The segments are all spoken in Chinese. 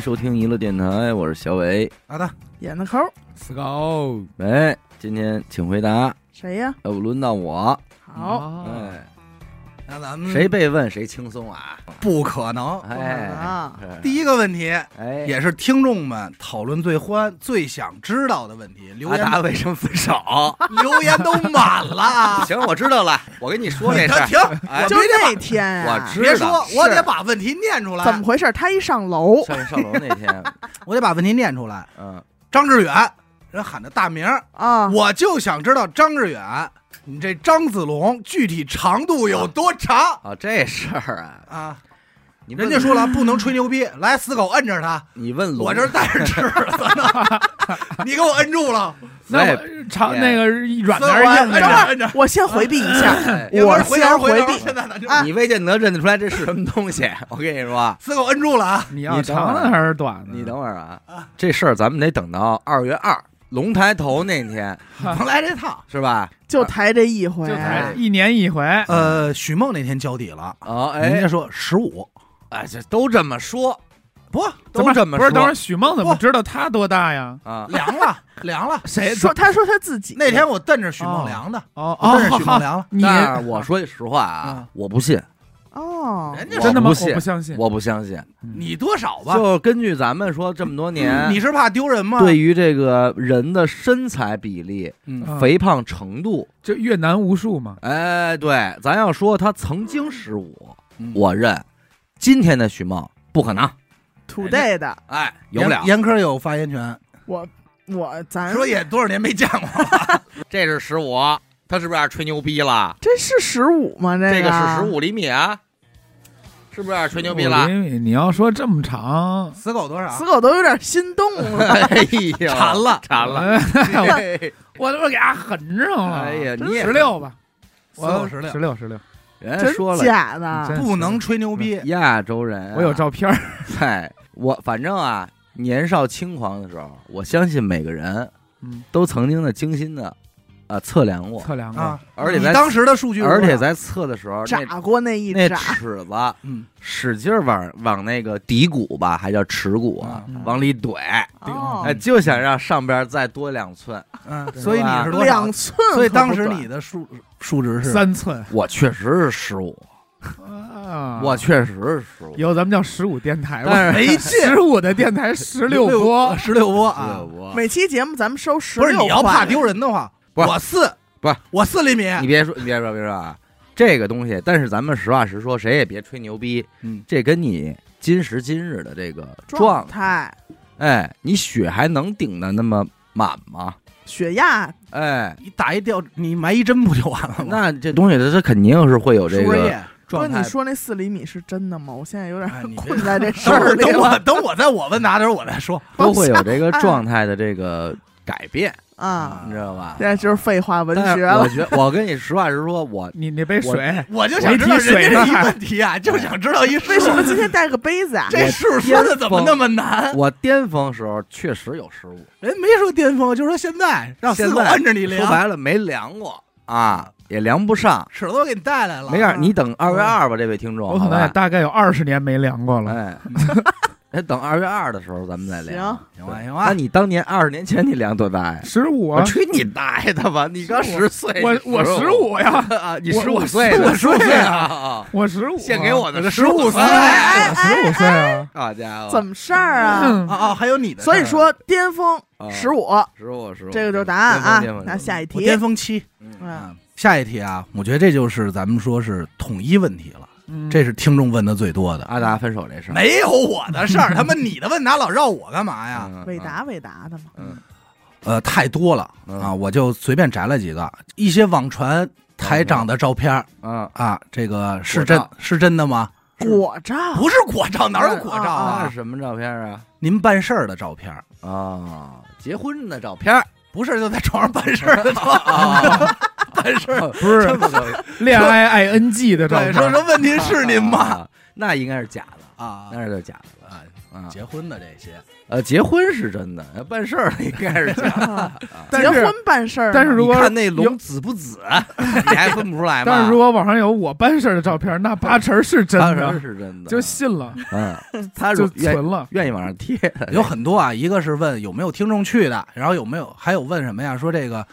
收听娱乐电台，我是小伟。好的，演的抠，死狗，喂，今天请回答，谁呀？要不，轮到我。好，哎，那咱们谁被问谁轻松啊？不可能？哎啊，第一个问题哎，也是听众们讨论最欢、最想知道的问题，留言阿达为什么分手？留言都满了。行，我知道了，我跟你说这事儿。停，哎就别那天啊，我知别说，我得把问题念出来。怎么回事？他一上楼，上上楼那天，我得把问题念出来。嗯，张志远，人喊的大名儿，啊，我就想知道张志远，你这张子龙具体长度有多长啊，这事儿啊，啊？你人家说了不能吹牛逼，来死狗摁着他，你问龙我这儿带着尺子呢，你给我摁住了。哎那我长那个软所以点儿硬着摁着，我先回避一下，哎我先回避。你未见得认得出来这是什么东西。我跟你说，死狗摁住了啊！你要长的还是短的？你等会儿啊，这事儿咱们得等到二月二龙抬头那天，甭来这套。是吧？就抬这一回，就才一年一回，呃，许梦那天交底了，人家，说十五，哎，这都这么说，不都这么说不是？等会儿许梦怎么知道他多大呀？啊。凉了，凉了。谁说他说他自己那天我瞪着许梦凉的，哦我瞪着哦，许梦凉了。你但是我说句实话啊嗯，我不信，哦，人家真的吗？我不相信。我不相信。你多少吧？就根据咱们说这么多年，你是怕丢人吗？对，于这个人的身材比例、肥胖程度，就越南无数嘛，哎，对，咱要说他曾经十五，嗯我认。今天的许梦不可能，today 的哎，有不了严。严科有发言权，我我咱说也多少年没见过了。这是十五，他是不是有点吹牛逼了？这是十五吗？这这个个是十，五厘米啊，是不是有点吹牛逼了？厘米你要说这么长，死狗多少死？狗都有点心动了。哎呦，馋了馋了！哎我他妈给他狠上了。哎呀，你也十六吧，死狗十六十，六十六，真人家说了，假的？不能吹牛逼。亚洲人啊，我有照片儿，嗨，我反正啊，年少轻狂的时候，我相信每个人嗯，都曾经的精心的呃测量过，测量过。啊，而且在当时的数据而且在测的时候，那炸过那一那炸，尺子嗯。使劲儿往往那个底骨吧，还叫耻骨啊，嗯。往里怼，哦。哎，就想让上边再多两寸。嗯，所以你是多少两？寸可不短，所以当时你的数数值是？三寸。我确实是十五，啊，我确实是十五，以后咱们叫十五电台吧，但是没劲，十五的电台十六播，十六播啊！每期节目咱们收十不是六你要怕丢人的话，我四不是我四厘米，你别说，你别说，别说啊，这个东西，但是咱们实话实说，谁也别吹牛逼，嗯，这跟你今时今日的这个状状，态，哎，你血还能顶的那么满吗？血压哎，你打一吊，你埋一针不就完了吗？那这东西它它肯定是会有这个输液，哥，状态你。说那四厘米是真的吗？我现在有点困在这事儿里等我等我在我问答的时候我再说。都会有这个状态的这个改变，啊！你知道吧？这就是废话文学了。我觉得，我跟你实话实说，我你那杯水，我就想知道水人家这一问题啊，就想知道一为什么今天带个杯子啊？这数说的怎么那么难？我巅峰时候确实有失误，人没说巅峰，就说现在让四在摁着你量，说白了没量过啊，也量不上。尺子我给你带来了。没事，你等二月二吧，这位听众，我可能也？大概有二十年没量过了。哎，哎，等二月二的时候咱们再量。行吧行吧，那你当年二十年前你量多大呀？十五啊，我吹你大爷的吧！你刚十岁，我我十五呀，啊，你我十五岁，15十五岁岁啊！我十五，献给我的十五岁哎十五岁啊，好家伙，怎么事儿啊？嗯啊啊，还有你的所以说巅峰啊十五，十五十五？这个就是答案啊。那下一题巅，峰期。嗯，下一题啊，我觉得这就是咱们说是统一问题了，嗯这是听众问的最多的。阿达分手这事儿，没有我的事儿，他妈你的问答老绕我干嘛呀？嗯伟，达伟达的嘛。嗯呃，太多了嗯啊，我就随便摘了几个，一些网传台长的照片儿嗯啊，这个是真是真的吗？果照不是果照，哪有果照啊是？什么照片啊？您办事儿的照片，啊，结婚的照片不是就在床上办事儿的照，啊，办事儿。不是这么个恋爱 ing 的照对，片，说说问题是您吗？啊？那应该是假的，啊，那是假的。啊啊，结婚的这些，呃，结婚是真的，呃办事儿应该是假的。啊结婚办事儿，但是如果看那龙紫不紫，你还分不出来吗？但是如果网上有我办事儿的照片，那八成是真的，是真的，就信了，嗯，他就存了。愿意往上贴，有很多啊，一个是问有没有听众去的，然后有没有还有问什么呀？说这个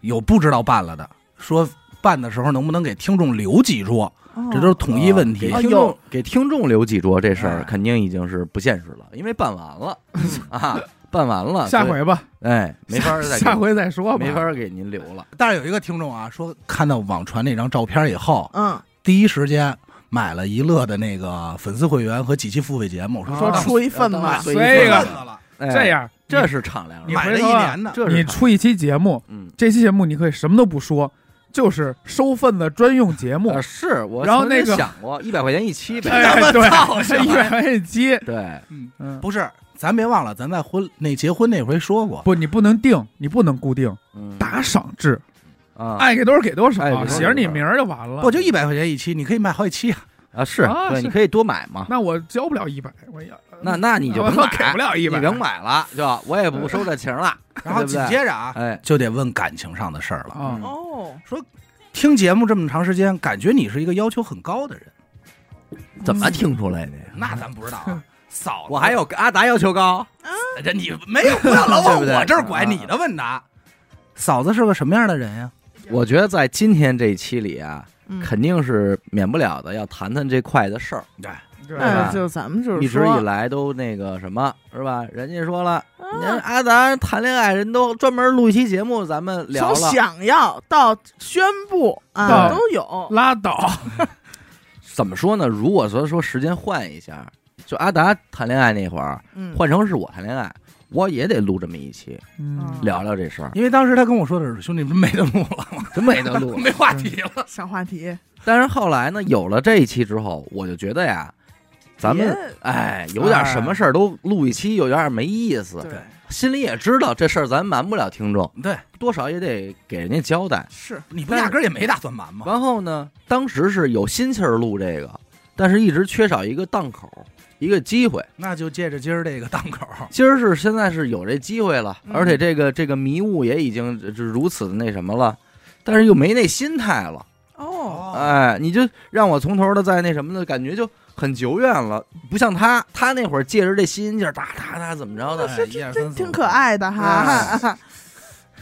有不知道办了的，说办的时候能不能给听众留几桌，哦。这都是统一问题。给。听众给听众留几桌这事儿哎肯定已经是不现实了，因为办完了 啊，办完了，下回吧，哎没法再 下回再说吧。没法给您留了。但是有一个听众啊，说看到网传那张照片以后，嗯，第一时间买了一乐的那个粉丝会员和几期付费节目，啊说当出一份吧。当然，这对个这样，这是敞亮的，买了一年的，这是敞你出一期节目，嗯。这期节目你可以什么都不说，就是收份的专用节目。呃，。是我然后那个想过一百块钱一期呗，哎，他妈操对，是一百块钱一期，对，嗯，不是，咱别忘了，咱在婚那结婚那回说过，不，你不能定，你不能固定，嗯。打赏制，啊爱给多少给多少写着你名儿就完了。不就一百块钱一期，你可以卖好几期啊。啊是对，啊是你可以多买嘛，那我交不了一百，我要那那你就我甭买，给不了一百，你甭买了，就我也不收这情了，然后紧接着啊，哎，就得问感情上的事儿了。哦，说，听节目这么长时间，感觉你是一个要求很高的人，怎么听出来的呀？那咱不知道啊。嫂子，我还有阿达要求高，这你没有，不要老 对不对往我这儿拐你的问答。嫂子是个什么样的人呀？我觉得在今天这一期里啊，嗯肯定是免不了的要谈谈这块的事儿。对，对哎，吧就咱们就是一直以来都那个什么是吧？人家说了，啊您阿达谈恋爱，人都专门录一期节目，咱们聊了从。想要到宣布啊都有，拉倒，怎么说呢？如果说说时间换一下，就阿达谈恋爱那会儿，嗯，换成是我谈恋爱，我也得录这么一期，嗯聊聊这事儿，因为当时他跟我说的是，兄弟们没得录了，真没得录。没话题了。上话题，但是后来呢，有了这一期之后，我就觉得呀，咱们别哎，有点什么事儿都录一期，有点没意思。对心里也知道这事儿咱瞒不了听众，对多少也得给人家交代。是你不压根儿也没打算瞒吗？然后呢，当时是有心气儿录这个，但是一直缺少一个档口，一个机会。那就借着今儿这个档口，今儿是现在是有这机会了，嗯而且这个这个迷雾也已经是如此的那什么了，但是又没那心态了。哦，哎，你就让我从头的再那什么的感觉就很久远了，不像他，他那会儿借着这新鲜劲儿，哒哒哒怎么着的，哎这一二三四五这挺可爱的哈，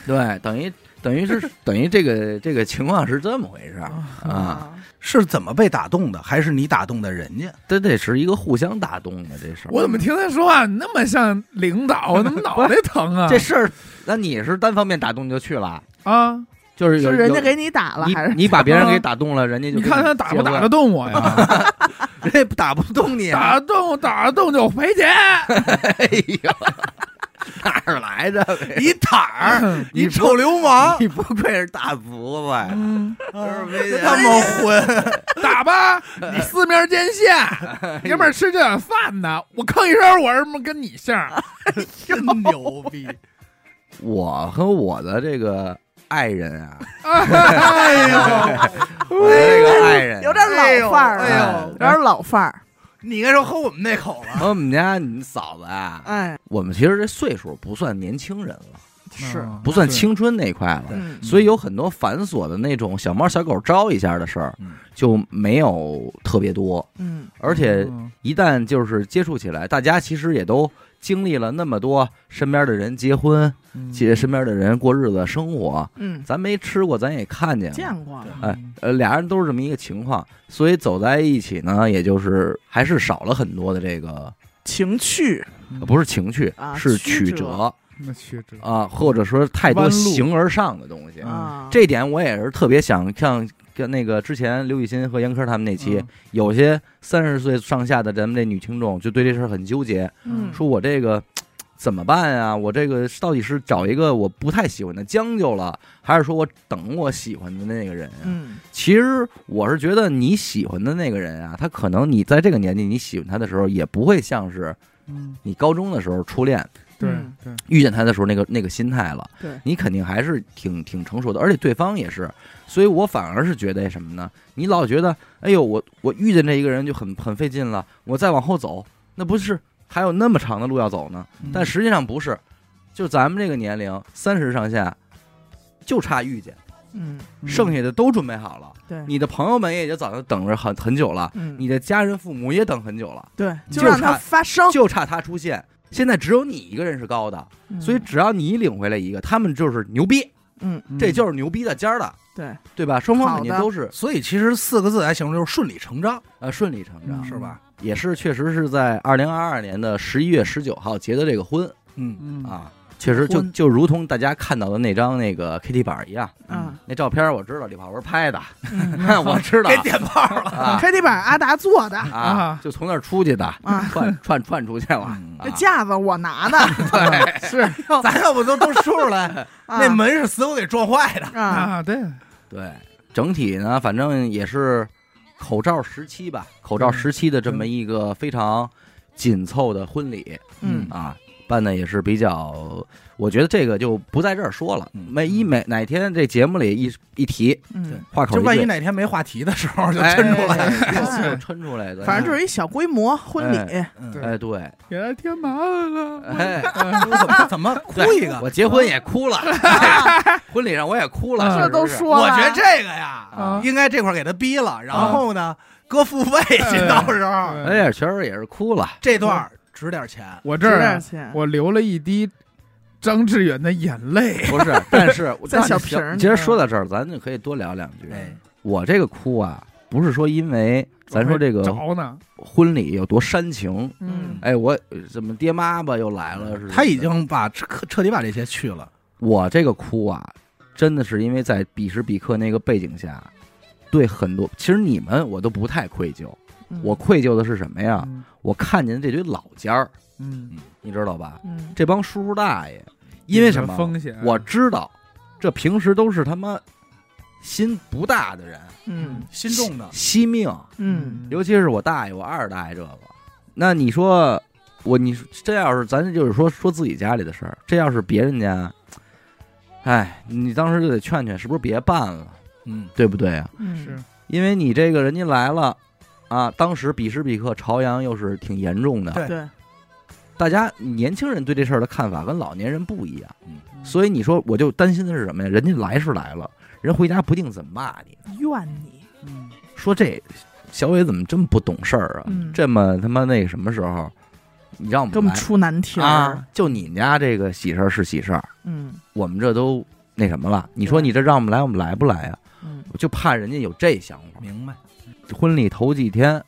对，等于等于是等于这个这个情况是这么回事儿啊，是怎么被打动的？还是你打动的人家？这得是一个互相打动的这事儿。我怎么听他说话那么像领导？我怎么脑袋疼啊？这事儿？那你是单方面打动就去了，啊，就是是人家给你打了你还是？你把别人给 打动了，人家就你看他打不打得得动我呀？人家打不动你啊，打得动打得动就赔钱。哎呦，哪儿来的？你坦儿，你你臭流氓，你不愧是大福子呀！嗯，真他妈混！打吧，你四面见线，爷们儿吃这碗饭呢。我吭一声，我他妈跟你姓。真牛逼！我和我的这个爱人啊，哎呦，我的这个爱人。啊有点老范儿，哎呦有点老范儿，你应该说喝我们那口了。和我们家你嫂子啊，哎，我们其实这岁数不算年轻人了，是，不算青春那块了。嗯，所以有很多繁琐的那种小猫小狗招一下的事儿嗯。就没有特别多，嗯，而且嗯。一旦就是接触起来，大家其实也都经历了那么多身边的人结婚，嗯。接身边的人过日子生活，嗯，咱没吃过，咱也看见了。见过。了，哎，呃，俩人都是这么一个情况，所以走在一起呢，也就是还是少了很多的这个，情趣。呃不是情趣，啊是曲折。那曲折？啊，或者说太多形而上的东西。啊，这点我也是特别想像跟那个之前刘雨欣和严科他们那期，嗯。有些三十岁上下的咱们这女听众就对这事儿很纠结，嗯，说我这个怎么办呀？我这个到底是找一个我不太喜欢的将就了，还是说我等我喜欢的那个人呀？嗯，其实我是觉得你喜欢的那个人啊，他可能你在这个年纪你喜欢他的时候，也不会像是嗯，你高中的时候初恋对遇见他的时候那个那个心态了。对，你肯定还是挺挺成熟的，而且对方也是，所以我反而是觉得什么呢？你老觉得，哎呦，我我遇见这一个人就很很费劲了，我再往后走，那不是还有那么长的路要走呢？嗯但实际上不是，就咱们这个年龄，三十上下，就差遇见，嗯，剩下的都准备好了。对，你的朋友们也已经早就等着很很久了，嗯，你的家人父母也等很久了，对，就就让它差发生，就差他出现。现在只有你一个人是高的，嗯。所以只要你领回来一个，他们就是牛逼，嗯，这就是牛逼的尖儿的，对，对吧？双方肯定好的。都是。所以其实四个字来形容就是顺理成章，呃顺理成章，嗯。是吧？也是确实是在二零二二年的十一月十九号结的这个婚。嗯，嗯，啊，确实就就如同大家看到的那张那个 KT 板一样，嗯那照片我知道李泡文拍的，嗯，我知道给点炮了，啊。KT 板阿达做的，啊啊，就从那儿出去的，啊串串串出去了嗯，啊。这架子我拿的，对是咱要不都都说出来，啊那门是死我给撞坏的。啊，啊，对，对，整体呢，反正也是口罩时期吧，口罩时期的这么一个非常紧凑的婚礼嗯啊，办的也是比较，我觉得这个就不在这儿说了，嗯每一每哪天这节目里一一提，嗯，话口就万一哪天没话题的时候，就哎抻出来。就 就抻出来的，反正就是一小规模婚礼，哎对，给他添麻烦了。哎，怎么怎么哭一个？我结婚也哭了，婚礼上我也哭了，这都说了，我觉得这个呀，啊。应该这块给他逼了，然后呢，搁付费去，到时候。哎呀，确实也是哭了，这段儿值点钱。我这儿我流了一滴张志远的眼泪。不是，但是 在小瓶儿里其实说到这儿，咱就可以多聊两句。哎，我这个哭啊，不是说因为咱说这个着呢，婚礼有多煽情，嗯哎，我呃怎么爹妈吧又来了似的。他已经把彻彻底把这些去了。我这个哭啊，真的是因为在彼时彼刻那个背景下，对很多其实你们我都不太愧疚，嗯我愧疚的是什么呀？嗯我看见这堆老尖儿，嗯，你知道吧？嗯这帮叔叔大爷，因为什么？风险？我知道，这平时都是他妈心不大的人，嗯心重的，惜命。嗯尤其是我大爷，我二大爷这个，那你说我你这要是咱就是说说自己家里的事儿，这要是别人家，哎，你当时就得劝劝，是不是别办了，嗯，对不对啊？嗯是因为你这个人家来了啊，当时彼时彼刻朝阳又是挺严重的，对对，大家年轻人对这事儿的看法跟老年人不一样，嗯所以你说我就担心的是什么呀？人家来是来了，人回家不定怎么骂你，怨你，嗯，说这小伟怎么这么不懂事儿啊？嗯这么他妈那个什么时候，你让我们来给我们出难题儿啊，？就你们家这个喜事儿是喜事儿，嗯我们这都那什么了？你说你这让我们来，我们来不来呀？嗯我就怕人家有这想法。明白，婚礼头几天，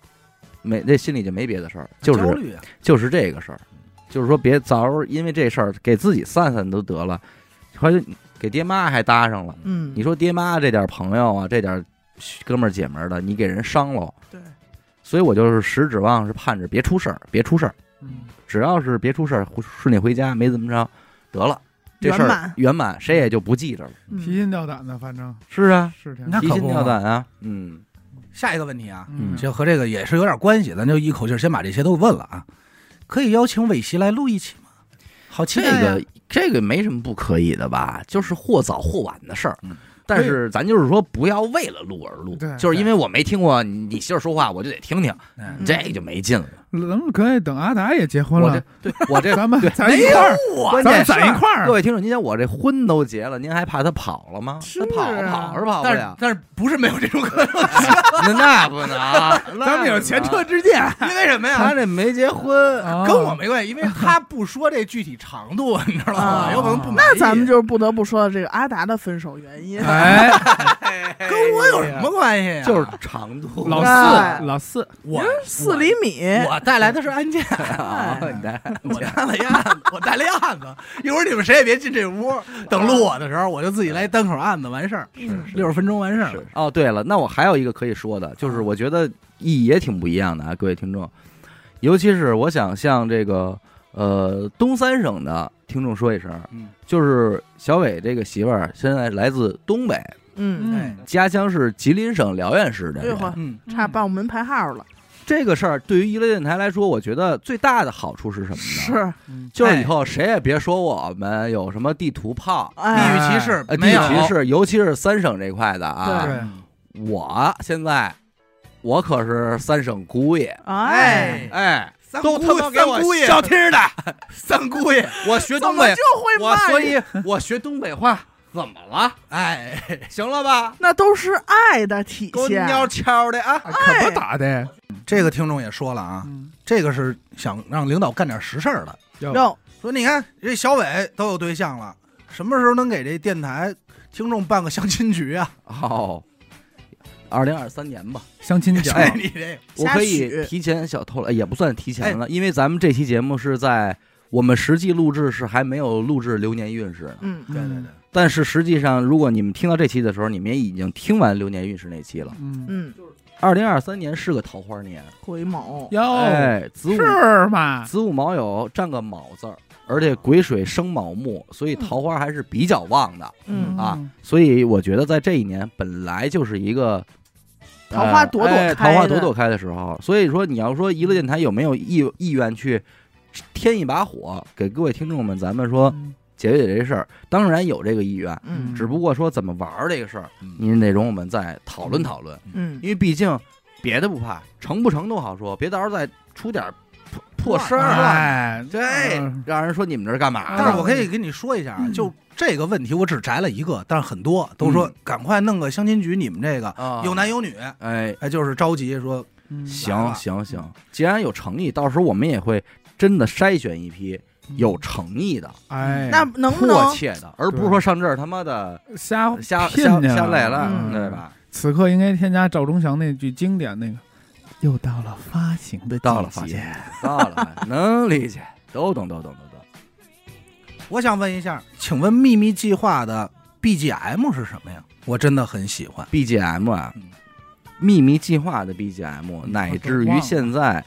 没这心里就没别的事儿，就是啊，就是这个事儿，就是说别早时候因为这事儿给自己散散都得了，后来给爹妈还搭上了。嗯，你说爹妈这点朋友啊，这点哥们儿姐们儿的，你给人伤了，对，所以我就是实指望是盼着别出事儿，别出事儿，嗯。只要是别出事儿，顺利回家，没怎么着，得了，这事儿圆满圆满，谁也就不记着了。嗯。提心吊胆的，反正是啊，是挺提心吊胆啊，嗯下一个问题啊，嗯就和这个也是有点关系，咱就一口气儿先把这些都问了啊。可以邀请伟西来录一期吗？好期这个这个没什么不可以的吧，就是或早或晚的事儿嗯。但是咱就是说，不要为了录而录，就是因为我没听过你你媳妇说话，我就得听听，嗯这就没劲了。咱们可以等阿达也结婚我这了，对我这咱们对。咱一块儿，关咱们键是攒一块儿。各。位听众，您想我这婚都结了，您还怕他跑了吗？是他跑啊跑是跑不但是了，但是不是没有这种可能？那 那不能啊，咱们有前车之鉴，因为什么呀？他这没结婚，啊。跟我没关系，因为他不说这具体长度，你知道吗？啊 有可能不满意。那咱们就是不得不说这个阿达的分手原因，哎，跟我有什么关系呀？就是长度老哎四，老四，我四厘米，我带来的是案件，啊，你带 我带了一案子，我带了一案子。一会儿你们谁也别进这屋，等录我的时候，我就自己来单口案子，完事儿，六十分钟完事儿。是哦，对了，那我还有一个可以说的，就是我觉得意义也挺不一样的啊，各位听众，尤其是我想向这个呃东三省的听众说一声，嗯，就是小伟这个媳妇儿现在来自东北，嗯，哎，家乡是吉林省辽源市的嗯，差报我们排号了，这个事儿对于娱乐电台来说，我觉得最大的好处是什么呢？是，就是以后谁也别说我们有什么地图炮。地哎，域歧视呃，地域歧视，尤其是三省这块的啊，对。我现在我可是三省姑爷，哎，哎，都他妈给我三姑爷。消停的。三姑爷，我学东北我所以我学东北话怎么了？哎，行了吧？那都是爱的体给我现。鸟悄的啊！啊可不咋的，这个听众也说了啊，嗯，这个是想让领导干点实事儿的，哟。哟，说你看这小伟都有对象了，什么时候能给这电台听众办个相亲局啊？哦，二零二三年吧，相亲角，哎你这我可以许。提前小透了，也不算提前了，因为咱们这期节目是在我们实际录制是还没有录制流年运势呢。嗯，对对对，但是实际上，如果你们听到这期的时候，你们也已经听完流年运势那期了。嗯，嗯，二零二三年是个桃花年，癸卯，哟，哎，子午。是吗？子午卯酉占个卯字儿，而且癸水生卯木，所以桃花还是比较旺的。嗯。啊所以我觉得在这一年本来就是一个桃花朵朵哎开的。桃花朵朵开的时候。所以说，你要说娱乐电台有没有意意愿去添一把火，给各位听众们，咱们说嗯解决解决这事儿，当然有这个意愿，嗯只不过说怎么玩儿这个事儿，嗯您得容我们再讨论讨论，嗯因为毕竟别的不怕，成不成都好说，别到时候再出点破破事儿了，哎，这嗯让人说你们这是干嘛？但是我可以跟你说一下啊，就这个问题，我只摘了一个，但是很多都说嗯赶快弄个相亲局，你们这个啊有男有女，哎，哎，就是着急说，行行行，既然有诚意，到时候我们也会真的筛选一批有诚意的、哎，那能不迫能切的，而不是说上这儿他妈的瞎瞎瞎瞎来了，嗯对吧？此刻应该添加赵忠祥那句经典那个，又到了发行的到了发行，到了，能理解，都懂，都懂，都懂。我想问一下，请问秘密计划的 BGM 是什么呀？我真的很喜欢。BGM 啊嗯，秘密计划的 BGM，乃至于现在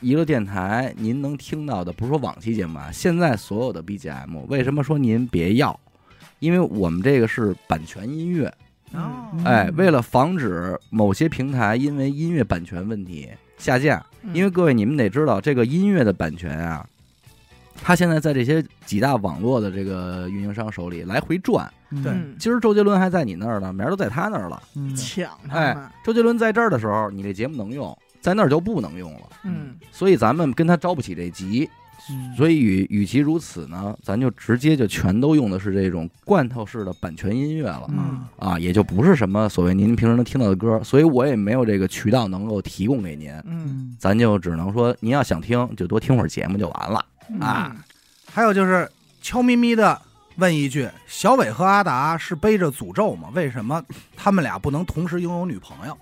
娱乐电台您能听到的，不是说往期节目啊，现在所有的 BGM，为什么说您别要？因为我们这个是版权音乐，哦。哎，为了防止某些平台因为音乐版权问题下架，嗯。因为各位你们得知道，这个音乐的版权啊，它现在在这些几大网络的这个运营商手里来回转。对。嗯今儿周杰伦还在你那儿呢，明儿都在他那儿了。嗯。抢他哎们，周杰伦在这儿的时候，你这节目能用，在那儿就不能用了。嗯所以咱们跟他着不起这急，嗯所以与与其如此呢，咱就直接就全都用的是这种罐头式的版权音乐了。嗯啊，也就不是什么所谓您平时能听到的歌，所以我也没有这个渠道能够提供给您，嗯嗯咱就只能说您要想听就多听会儿节目就完了。啊嗯还有就是悄咪咪的问一句：小伟和阿达是背着诅咒吗？为什么他们俩不能同时拥有女朋友？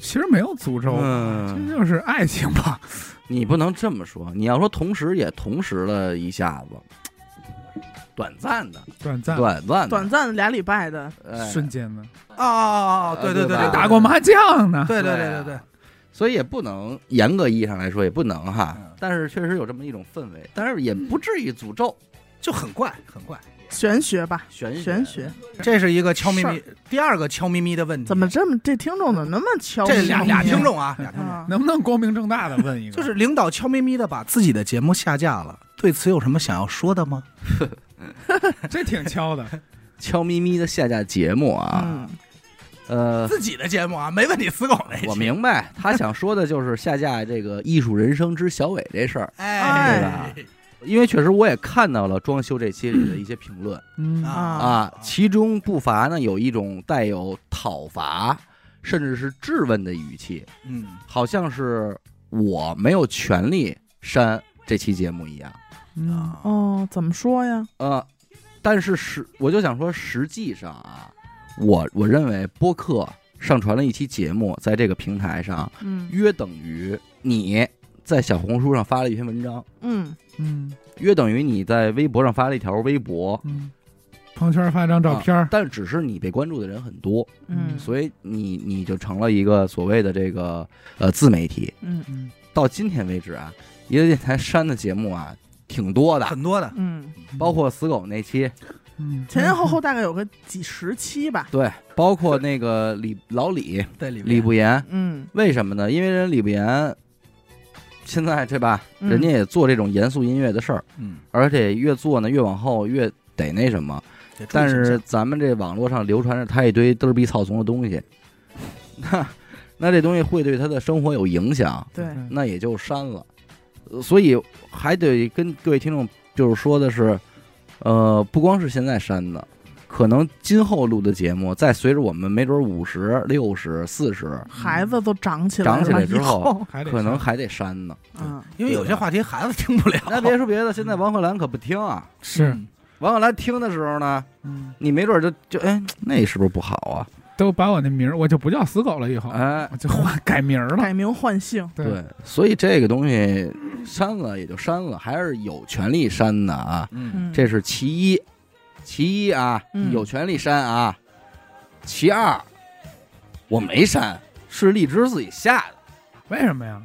其实没有诅咒，嗯。这就是爱情吧。你不能这么说，你要说同时也同时了一下子，短暂的，短暂、短暂，短暂俩礼拜的，哎。瞬间的，哦哦哦，对对对，对吧？对打过麻将呢。对对。对啊。对对对，所以也不能严格意义上来说也不能哈嗯，但是确实有这么一种氛围，但是也不至于诅咒，就很怪很怪。玄学吧，玄学。玄学，这是一个悄咪咪，第二个悄咪咪的问题。怎么这么这听众怎么那么敲？这俩俩听众啊，俩听众，啊，能不能光明正大的问一个？就是领导悄咪咪的把自己的节目下架了，对此有什么想要说的吗？这挺悄的，悄咪咪的下架节目啊，嗯。呃，自己的节目啊，没问题，死狗那期我明白他想说的就是下架这个《艺术人生之小伟》这事儿，哎，对吧因为确实我也看到了装修这期里的一些评论。嗯啊。啊，其中不乏呢有一种带有讨伐甚至是质问的语气，嗯，好像是我没有权利删这期节目一样。嗯啊，哦，怎么说呀？呃，但是实我就想说，实际上啊，我我认为播客上传了一期节目，在这个平台上，嗯。约等于你在小红书上发了一篇文章，嗯。嗯。约等于你在微博上发了一条微博。嗯，朋友圈发一张照片儿，但只是你被关注的人很多，嗯。所以你你就成了一个所谓的这个呃自媒体。嗯。嗯。到今天为止啊，一个电台删的节目啊挺多的，很多的，嗯，包括死狗那期，嗯，前前后后大概有个几十期吧。对，包括那个李老李在里李不言，嗯。为什么呢？因为人李不言现在对吧，嗯人家也做这种严肃音乐的事儿，嗯，而且越做呢越往后越得那什么。但是咱们这网络上流传着他一堆嘚儿逼操怂的东西，那那这东西会对他的生活有影响，对，那也就删了。呃所以还得跟各位听众就是说的是，呃，不光是现在删的，可能今后录的节目，再随着我们没准五十六十四十，孩子都长起来了，长起来之后可能还得删呢。嗯，因为有些话题孩子听不了。那别说别的，现在王鹤兰可不听啊。是。嗯。王鹤兰听的时候呢，嗯。你没准就就哎，那是不是不好啊？都把我那名儿，我就不叫死狗了，以后。哎，我就换改名儿了。改名换姓，对，所以这个东西删了也就删了，还是有权利删的啊。嗯，嗯，这是其一，其一啊，嗯有权利删啊。其二，我没删，是荔枝自己下的，为什么呀？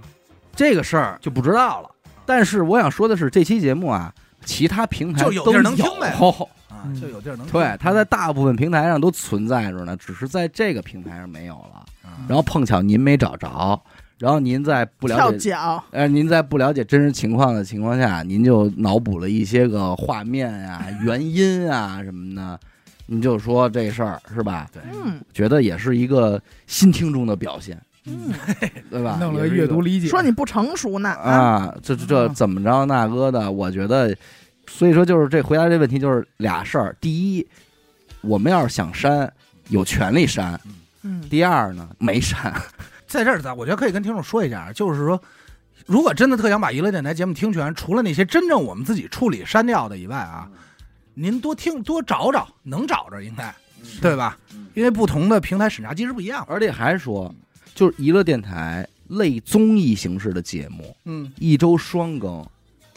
这个事儿就不知道了。但是我想说的是，这期节目啊，其他平台都就有地儿能听呗有啊嗯，就有地儿能对，它在大部分平台上都存在着呢，只是在这个平台上没有了。啊然后碰巧您没找着，然后您在不了解，脚，呃，您在不了解真实情况的情况下，您就脑补了一些个画面啊、原因啊什么的，您就说这事儿是吧？对，嗯觉得也是一个新听众的表现，嗯，对吧？弄了个阅读理解，说你不成熟呢啊，啊，这这这啊怎么着那个的？我觉得，所以说就是这回答这问题就是俩事儿。第一，我们要是想删，有权利删；嗯第二呢，没删。在这儿，咱我觉得可以跟听众说一下，就是说，如果真的特想把娱乐电台节目听全，除了那些真正我们自己处理删掉的以外啊，您多听多找找，能找着应该，对吧？因为不同的平台审查机制不一样。而且还说，就是娱乐电台类综艺形式的节目，嗯，一周双更，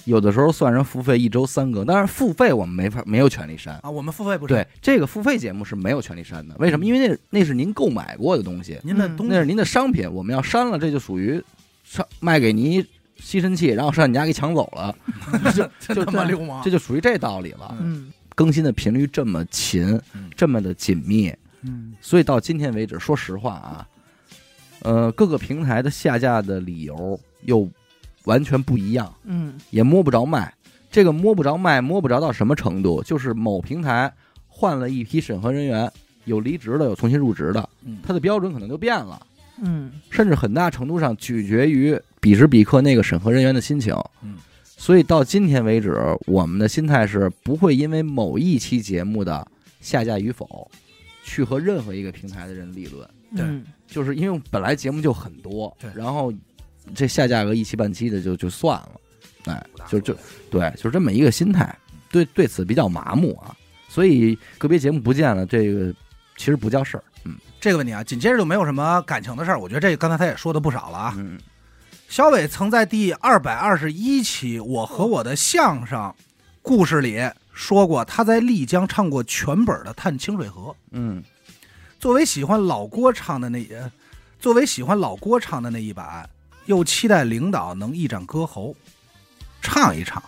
有的时候算上付费一周三更，但是付费我们没法没有权利删。啊，我们付费不是对，这个付费节目是没有权利删的，为什么？因为那那是您购买过的东西，嗯您的东西，那是您的商品，我们要删了，这就属于上卖给您吸尘器，然后上你家给抢走了，就就真他妈流氓这。就属于这道理了。嗯更新的频率这么勤嗯，这么的紧密，嗯所以到今天为止，说实话啊，呃，各个平台的下架的理由又完全不一样，嗯也摸不着脉。这个摸不着脉，摸不着到什么程度？就是某平台换了一批审核人员，有离职的，有重新入职的，嗯它的标准可能就变了。嗯甚至很大程度上取决于彼时彼刻那个审核人员的心情。嗯，所以到今天为止，我们的心态是不会因为某一期节目的下架与否，去和任何一个平台的人理论，对嗯就是因为本来节目就很多对，然后这下价格一期半期的就就算了，哎，就就对，就是这么一个心态，对对此比较麻木啊。所以个别节目不见了，这个其实不叫事儿，嗯这个问题啊，紧接着就没有什么感情的事儿。我觉得这刚才他也说的不少了啊。嗯小伟曾在第二百二十一期《我和我的相声》故事里说过，他在丽江唱过全本的《探清水河》。嗯作为喜欢老郭唱的那，呃作为喜欢老郭唱的那一版，又期待领导能一展歌喉，唱一唱。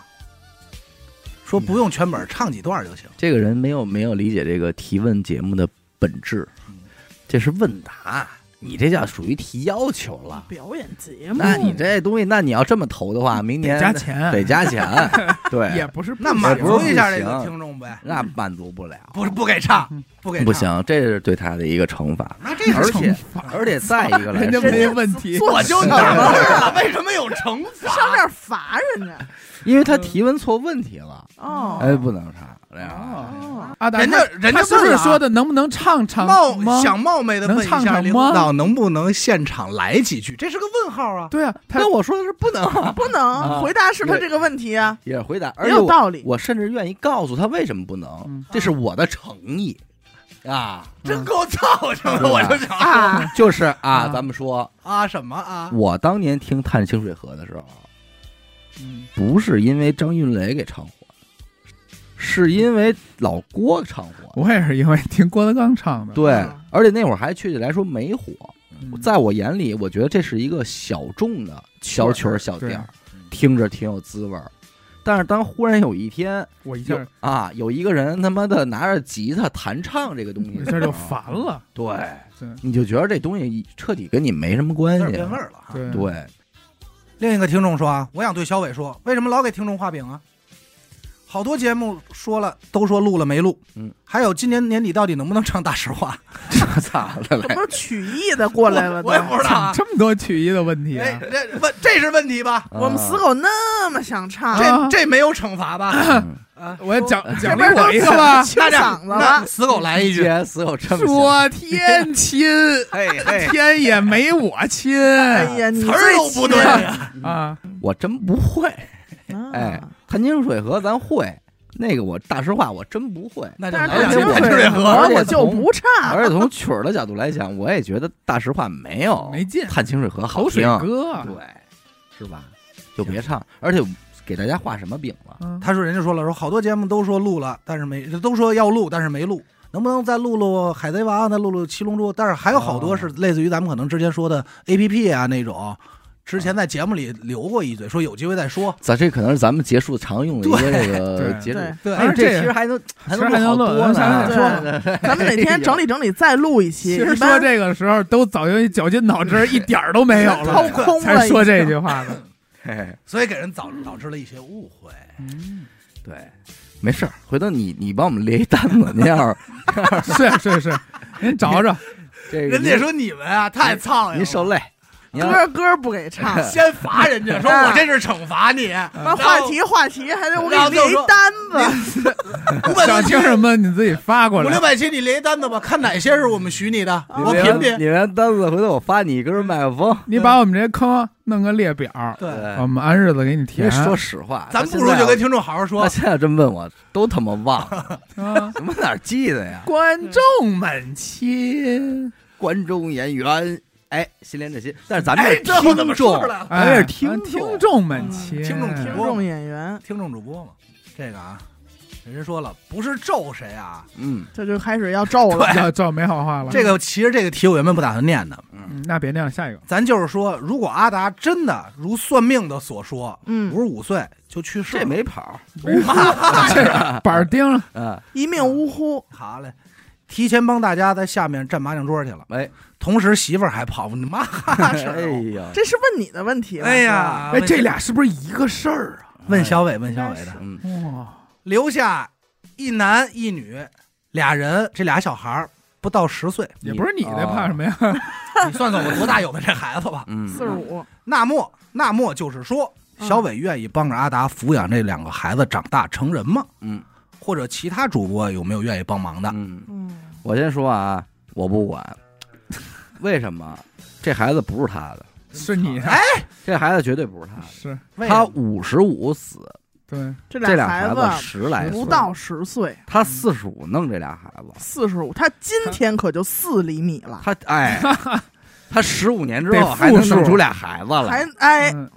说不用全本，唱几段就行。这个人没有没有理解这个提问节目的本质嗯，这是问答，你这叫属于提要求了。表演节目，那你这东西，那你要这么投的话，明年得加钱，得加钱，对，也不是那满足一下这个听众呗，那满足不了，不是不给唱，不给不，行，这是对他的一个惩罚。那这而且惩罚。而且再一个来说，人家没问题，我就纳闷了，为什么有惩罚？上面罚人家因为他提问错问题了，哦，哎，不能唱这样。哦，阿达，人家人家是不是说的能不能唱唱冒？想冒昧的问一能唱下领导，能不能现场来几句？这是个问号啊！对啊，他那我说的是不能啊，不能啊回答是他这个问题啊，也是回答，而也有道理。我甚至愿意告诉他为什么不能嗯，这是我的诚意啊，真够操性的，我就想啊，就是啊，啊咱们说，啊什么啊？我当年听《探清水河》的时候，嗯。不是因为张云雷给唱火，是因为老郭唱火。我也是因为听郭德纲唱的，对嗯，而且那会儿还确切来说没火，嗯。在我眼里，我觉得这是一个小众的小曲儿小调听着挺有滋味儿。但是当忽然有一天我一下啊，有一个人他妈的拿着吉他弹唱这个东西的时候，一下就烦了，对，对。你就觉得这东西彻底跟你没什么关有系点变味儿了哈。对。对，另一个听众说啊，我想对小伟说，为什么老给听众画饼啊？好多节目说了，都说录了没录。嗯，还有今年年底到底能不能唱大实话？我操的嘞！这不是曲艺的过来了都我也不知道啊。这么多曲艺的问题哎，啊！这问这是问题吧？我们死狗那么想唱，啊这这没有惩罚吧？嗯啊，我也奖奖励这边都我一个吧。清那这样嗓子。死狗来一句，然死狗这么，说天亲，天也没我亲哎呀，词儿都不对呀。啊！我真不会。啊哎，谈清水河咱会，那个我大实话我真不会。那就但是来两句而且我清水河而且我就不唱，而且从曲儿的角度来讲，我也觉得大实话没有没劲探清水河好口水听，歌，对，是吧？就别唱，而且给大家画什么饼了？嗯他说人家说了，说好多节目都说录了，但是没都说要录，但是没录。能不能再录录海贼王，再录录七龙珠？但是还有好多是类似于咱们可能之前说的 A P P 啊那种，之前在节目里留过一嘴，说有机会再说。咱这可能是咱们结束常用的一些这个对结束。对对哎，这这其实还能还能录录好多呢。说咱们哪天整理整理再录一期。其实说这个时候都早就绞尽脑汁，一点儿都没有了掏，空了才说这句话呢。嘿嘿所以给人导导致了一些误会。嗯，对，没事儿，回头你你帮我们列一单子，您要 是是是是，您找找，这个人家说你们啊太苍蝇了，您受累，歌歌不给唱，先罚人家，说我这是惩罚你。完话题话题还得我给你列一单子，想听什么你自己发过来。五六百期你列一单子吧，看哪些是我们许你的，我品品。你连单子，回头我发你一根麦克风。你把我们这些坑弄个列表，对，我们按日子给你因填。说实话，咱不如就跟听众好好说他。现在真问我，都他妈忘了，啊怎么哪儿记得呀？观众们亲，观众演员，哎，心连着心。但是咱们哎，是这我怎么听众？咱这是哎听听众们亲，听众听众演员，听众主播嘛，这个啊，人家说了，不是咒谁啊，嗯。这就开始要咒了。要咒没好话了。这个其实这个题我原本不打算念的，嗯，那别那样，下一个。咱就是说，如果阿达真的如算命的所说，嗯。五，十五岁就去世了，这没跑，这板儿钉。了，嗯，一命呜呼，好嘞，提前帮大家在下面占麻将桌去了，哎，同时媳妇儿还跑你妈 哎是呀，这是问你的问题了。哎呀，哎，这俩是不是一个事儿啊？问小伟问小伟的，嗯，哇，留下一男一女俩人，这俩小孩儿不到十岁，也不是你的，怕什么呀？你算算我多大有的这孩子吧。嗯，四十五，那么，那么就是说，嗯小伟愿意帮着阿达抚养这两个孩子长大成人吗？嗯。或者其他主播有没有愿意帮忙的？嗯，嗯，我先说啊，我不管，为什么？这孩子不是他的，是你的，哎，这孩子绝对不是他的。是。他五十五死，对，这这俩孩子十来岁，不到十岁，他四十五弄这俩孩子，四十五，他今天可就四厘米了，他哎，他十五年之得后还能复数。弄出俩孩子还来。哎。嗯。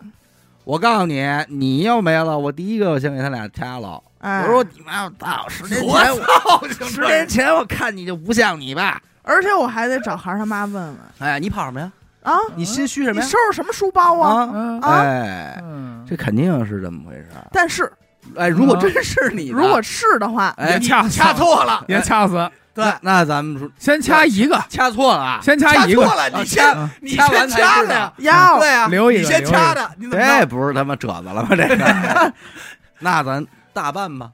我告诉你，你要没了，我第一个先给他俩掐了。哎，我说你妈，大十年我前，操，十年前我看你就不像你爸。而且我还得找孩儿他妈问问。哎，你跑什么呀？啊，你心虚什么呀？你收拾什么书包啊？啊，哎，嗯，这肯定是这么回事儿。但是哎，如果真是你的，如果是的话，哎也掐死掐错了，也掐死，对，那那咱们说先掐一个，掐错了啊，先掐一个，错了，你啊先嗯你先掐完才知道。掐的呀，要。对呀，留一个你先留一个。掐的，你怎么这着？不是他妈褶子了吗？这个，那咱大办吧，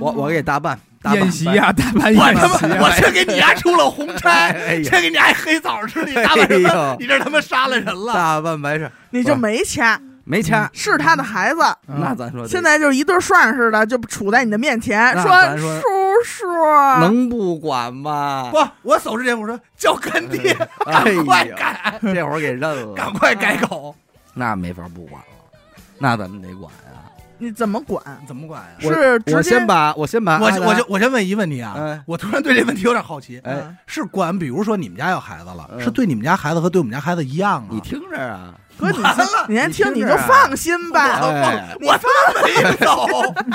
我我给大办大办宴席呀，大盘我他宴席妈，我呀，先给你丫出了红差，哎呀先给你丫黑枣吃，你大晚什么哎呦？你这他妈杀了人了！大半白事，你就没掐，没掐，是他的孩子，嗯那咱说现在就是一对涮似的，就杵在你的面前，说叔叔，能不管吗？不，我走之前我说叫干爹，哎 赶快呀，改，这会儿给认了，赶快改口，那没法不管了，那咱们得管呀。你怎么管？怎么管呀？我是直接我先把我先把我我就我先问一问题啊哎，我突然对这问题有点好奇，哎，嗯是管，比如说你们家有孩子了，嗯是对你们家孩子和对我们家孩子一样啊？你听着啊，哥，你先你先你听，你就放心吧。哎我他妈没走，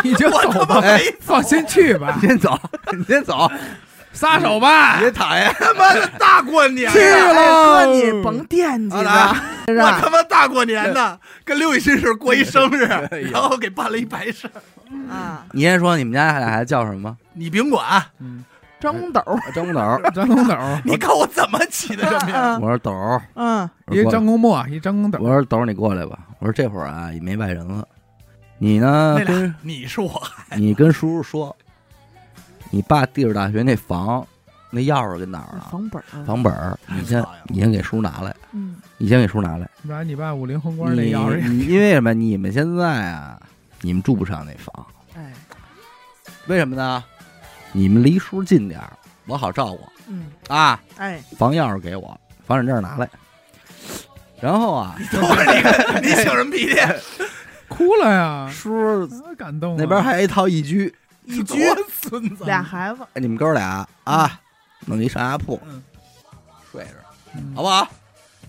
你就我他走吧，妈没放心去吧 你，先走，你先走，撒手吧，别讨厌。他妈的大过年去呀！了，哥，你甭惦记啊着，是我他妈大过年的跟刘雨欣是过一生日，然后给办了一白事儿，啊，你先说你们家俩孩子叫什么？你甭管，嗯，张公斗，张公斗，张公斗，你看我怎么起的这名我说斗儿，嗯，一张公墨，一张公斗我，说斗你过来吧。我说这会儿啊也没外人了，你呢跟你是我，你跟叔叔说，你爸地质大学那房那钥匙跟哪儿了？房本儿，房本儿，你先你先给叔拿来，嗯，你先给叔拿来。把你爸五菱宏光那钥匙你 因为什么？你们现在啊，你们住不上那房，哎，为什么呢？你们离叔近点儿，我好照顾嗯，啊。哎，房钥匙给我，房产证拿来。然后啊，等会儿你看你擤什么鼻涕？哭了呀，叔啊感动啊。那边还有一套一居，一居孙子，俩孩子，哎你们哥俩啊，弄一上下铺嗯睡着，嗯好不好？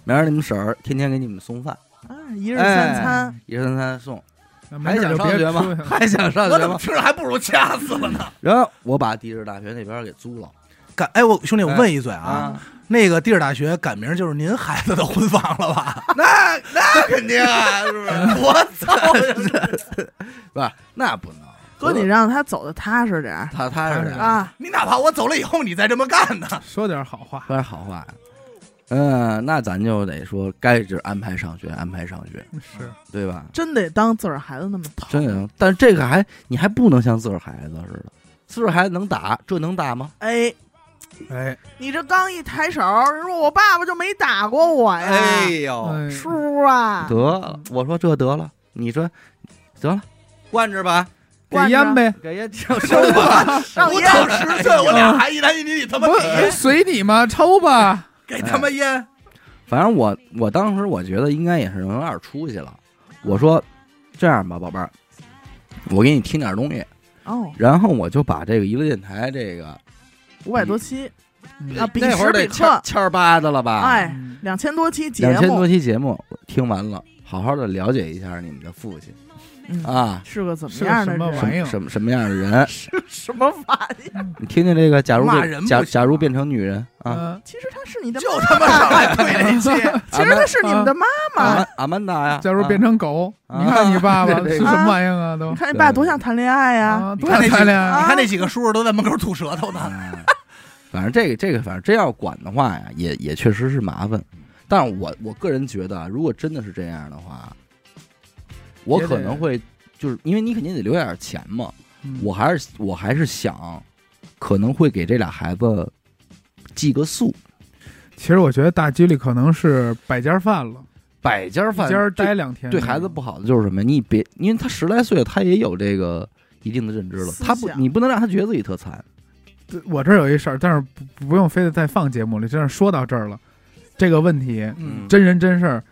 明儿你们婶儿天天给你们送饭，啊，一日三餐，哎，一日三餐送。那还想上学吗出去？了还想上学吗？我怎么听着还不如掐死了呢？然后我把地质大学那边给租了赶哎，我兄弟，我问一嘴啊，啊，那个地质大学改名就是您孩子的婚房了吧？那那肯定啊，是不是？我操！不是，那不能。哥，你让他走的踏实点儿。他他是这样啊，你哪怕我走了以后，你再这么干呢？说点好话。说点好话。呀。嗯，那咱就得说，该是安排上学，安排上学，是，对吧？真得当自个儿孩子那么疼，真的，但这个还你还不能像自个儿孩子似的，自个儿孩子能打，这能打吗？哎，哎，你这刚一抬手，人说我爸爸就没打过我呀，哎呦。哎。叔啊，得了，我说这得了，你说得了，惯着吧，给烟呗，给烟就收 吧，我让烟都十岁，我俩还一男一女，你他妈随你嘛，抽吧。给他妈烟，反正我我当时我觉得应该也是有点出息了。我说这样吧，宝贝儿，我给你听点东西，哦，然后我就把这个娱乐电台这个五百多期，那会儿得时彼刻千千儿八的了吧？哎，嗯两千多期节两千多，期节目听完了，好好的了解一下你们的父亲嗯，啊，是个怎么样的人？什么玩意儿什么什么样的人？什么玩意儿？你听听这个，假如假假如变成女人啊，嗯其实她是你的就妈他妈上来推那些，其实她是你们的妈妈。阿曼达呀，假如变成狗，啊你看你爸爸 对对是什么玩意儿啊？都你看你爸多想谈恋爱呀！啊，多你看那几想谈恋爱啊你看那几个叔叔都在门口吐舌头呢。哎 反正这个这个，反正真要管的话呀，也也确实是麻烦。但是我我个人觉得啊，如果真的是这样的话，我可能会就是因为你肯定得留点钱嘛，嗯我还是我还是想可能会给这俩孩子寄个宿，其实我觉得大几率可能是百家饭了，百家饭待两天。对孩子不好的就是什么？你别，因为他十来岁了，他也有这个一定的认知了，他不，你不能让他觉得自己特惨。对我这儿有一事儿，但是不不用非得再放节目里，就是说到这儿了，这个问题嗯真人真事儿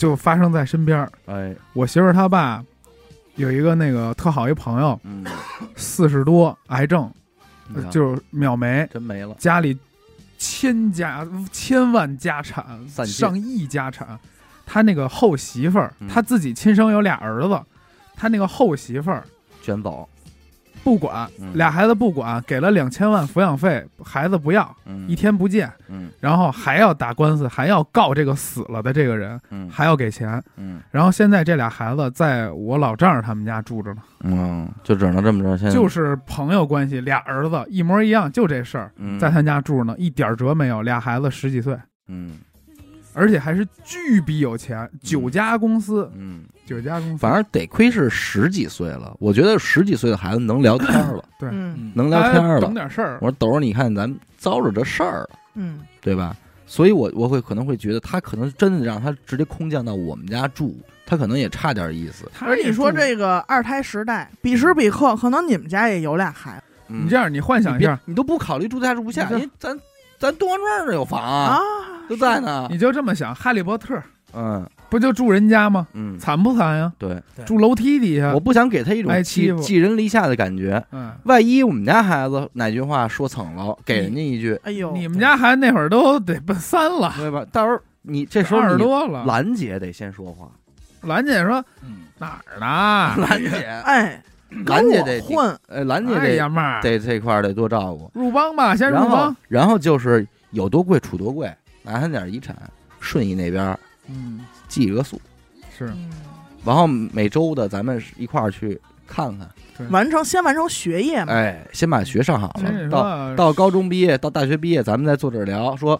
就发生在身边儿。哎，我媳妇儿她爸有一个那个特好一朋友，嗯，四十多癌症，你看就是秒没，真没了。家里千家千万家产，散尽上亿家产。他那个后媳妇儿嗯，他自己亲生有俩儿子，他那个后媳妇儿卷走，不管嗯。俩孩子不管，给了两千万抚养费，孩子不要，嗯，一天不见，嗯。然后还要打官司，还要告这个死了的这个人，嗯。还要给钱。嗯。然后现在这俩孩子在我老丈人他们家住着呢，嗯，就只能这么着。现在。就是朋友关系，俩儿子一模一样，就这事儿，嗯。在他家住着呢，一点辙没有。俩孩子十几岁，嗯。而且还是巨比有钱，九家公司，嗯，九家公司，反正得亏是十几岁了。我觉得十几岁的孩子能聊天了，对，嗯能聊天了懂。点事儿我。说斗儿，你看咱遭着这事儿了，嗯，对吧？所以我我会可能会觉得他可能真的让他直接空降到我们家住，他可能也差点意思。而你说，这个二胎时代，彼时彼刻，可能你们家也有俩孩子嗯你这样，你幻想一下，你都不考虑住家住不下，你这因为咱咱东王庄这有房啊，啊，就在呢。你就这么想，哈利波特嗯不就住人家吗？嗯，惨不惨呀？对，住楼梯底下我，不想给他一种挨欺负寄寄人篱下的感觉。嗯，万一我们家孩子哪句话说蹭了，给人家一句，哎呦，你们家孩子那会儿都得奔三了，对吧？到时候你这时候二十你多了。兰姐得先说话，兰姐说嗯，哪儿呢？兰姐，哎，兰姐得跟我混，呃，兰姐哎得这块儿得多照顾。入帮吧，先入然后帮。然后就是有多贵处多贵，拿他点遗产，顺义那边嗯，寄个宿，是。嗯。然后每周的咱们一块儿去看看。完成先完成学业嘛，哎，先把学上好了，到到高中毕业，到大学毕业，咱们再坐这儿聊，说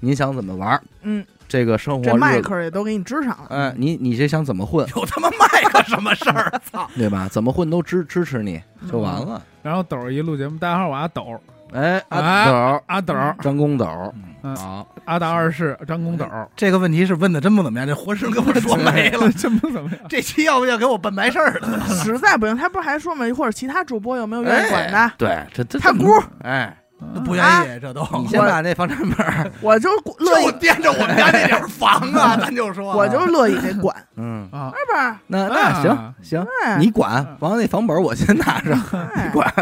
您想怎么玩儿，嗯，这个生活这麦克也都给你支上了。哎，你你这想怎么混，有他妈麦克什么事儿？操！对吧？怎么混都支支持你就完了。然后抖儿一录节目，大家好，我阿斗，哎，阿哎斗，阿斗，张公斗，嗯好，阿达二世，张公斗，这个问题是问的真不怎么样，这活生给我说没了。真不怎么样。这期要不要给我办白事儿了？实在不行，他不是还说吗？或者其他主播有没有愿意管的？对，这这他姑，哎，不愿意，这都你先把那房产本儿，我就乐就意，惦着我们家那点儿房啊，咱就说，我就乐意给管，嗯，啊，是不是？那那啊行行，哎你管，完了那房本儿我先拿着，你管，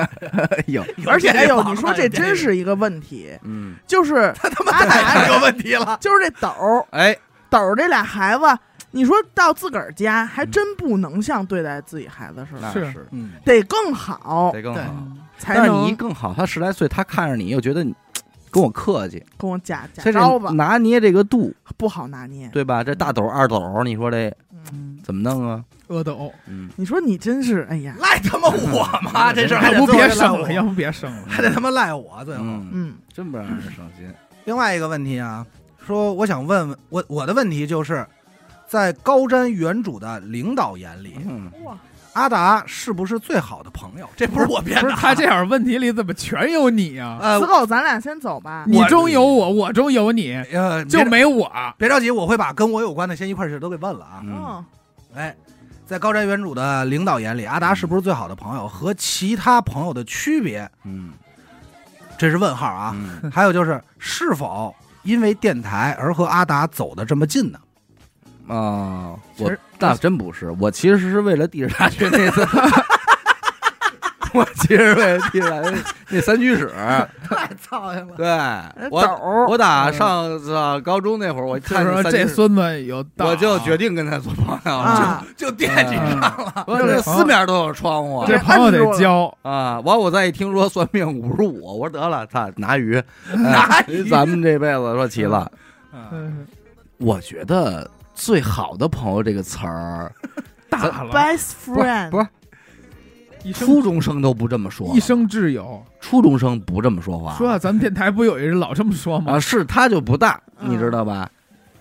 有，而且哎呦，有你说这真是一个问题，嗯，就是他他妈阿达太有问题了。就是这斗儿哎，斗儿这俩孩子，你说到自个儿家还真不能像对待自己孩子似的，是嗯，得更好对得更好。才但是你一更好，他十来岁，他看着你又觉得你跟我客气，跟我假假拿捏这个度，不好拿捏。对吧？这大斗二斗，你说这嗯，怎么弄啊？阿斗，嗯，你说你真是，哎呀，赖他妈我吗？这事儿还不别生了，要不别生了。还得他妈赖我最后。嗯，嗯，真不让人省心。另外一个问题啊，说我想问问我我的问题就是，在高瞻远瞩的领导眼里，嗯，哇，阿达是不是最好的朋友？这不是我编的啊，不是他这样问题里怎么全有你啊？呃死狗，咱俩先走吧。你中有我，我中有你，呃就别没我。别着急，我会把跟我有关的先一块儿事都给问了啊。嗯，嗯，哎，在高瞻远瞩的领导眼里，阿达是不是最好的朋友？和其他朋友的区别，嗯这是问号啊。嗯，还有就是，是否因为电台而和阿达走的这么近呢？啊，我其实那真不是，我其实是为了地质大学那次，我其实为了地质大学那三居室，太操心了。对我我打上上高中那会儿，我就看是说这孙子有，我就决定跟他做朋友就惦记上了，我这四面都有窗户这朋友得交，啊！完，我再一听说算命五十五，我说得了，他，拿鱼，拿哎鱼咱们这辈子说齐了。嗯我觉得最好的朋友这个词儿，大了，best friend 不是。一生初中生都不这么说，一生挚友。初中生不这么说话。说啊，咱们电台不有一人老这么说吗？啊，是他就不大，嗯。你知道吧？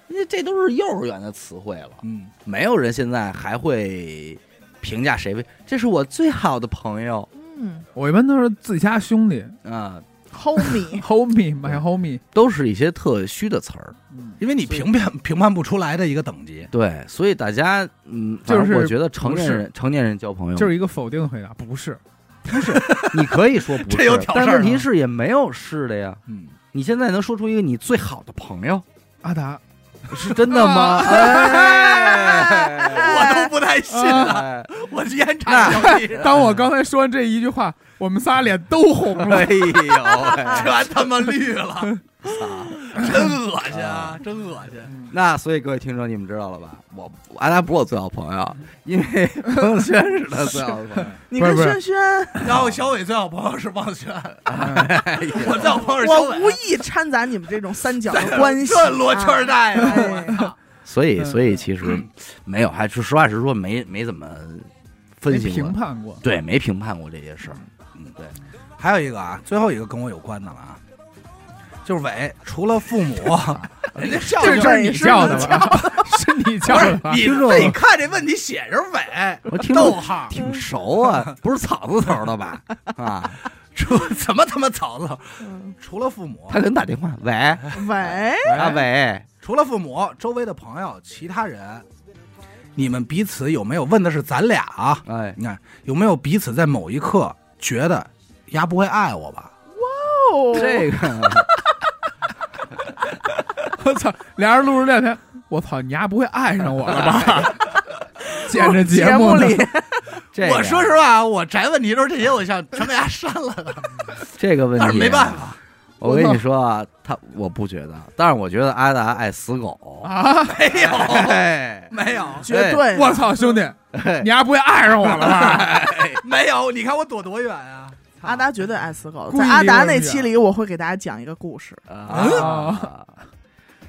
因为这都是幼儿园的词汇了，嗯，没有人现在还会评价谁为这是我最好的朋友。嗯我一般都是自家兄弟。啊，，homie，，homie my homie。都是一些特虚的词儿。因为你评判评判不出来的一个等级。对，所以大家嗯，就是我觉得成年人成年人交朋友就是一个否定的回答，不是。不是你可以说不是，这有挑事但问题啊是也没有是的呀。嗯，你现在能说出一个你最好的朋友，阿达，是真的吗？哎，我都不太信了，哎我烟茶小弟当我刚才说完这一句话，我们仨脸都红了。哎呦喂，全他妈绿了，啊 真恶心啊，真恶心。那所以各位听众，你们知道了吧？我阿达不是我最好朋友，因为朋友圈是他最好的朋友。你跟轩轩，然后小伟最好朋友是王轩，我最好朋友是我无，意掺杂你们这种三角的关系，这罗圈带啊的，所以，嗯。所以其实没有，还是实话实说，没没怎么分析过，评判过，对，没评判过这些事儿。嗯，对，还有一个啊，最后一个跟我有关的了啊，就是伟，除了父母，人家笑这是你叫的是吧？是你叫的吧？你自己看这问题写着伟，我听着逗号，挺熟啊，不是草字头的吧？啊 除怎么他妈草字头？嗯除了父母，他给你打电话，喂，喂，啊伟，除了父母，周围的朋友，其他人，你们彼此有没有问的是咱俩啊？哎，你看有没有彼此在某一刻觉得丫不会爱我吧？哇哦，这个。我操！俩人录着聊天，我操，你丫不会爱上我了吧？见着节目呢。里，这个。我说实话，我宅问题的时候，这些我想全给他删了的，这个问题但是没办，法，我跟你说啊，他我不觉得，但是我觉得阿达爱死狗。啊！没有，哎，没有，绝对，我操，兄弟，哎你还不会爱上我了吧？没有，你看我躲多远啊！阿达绝对爱死狗。在阿达那期里，我会给大家讲一个故事。啊，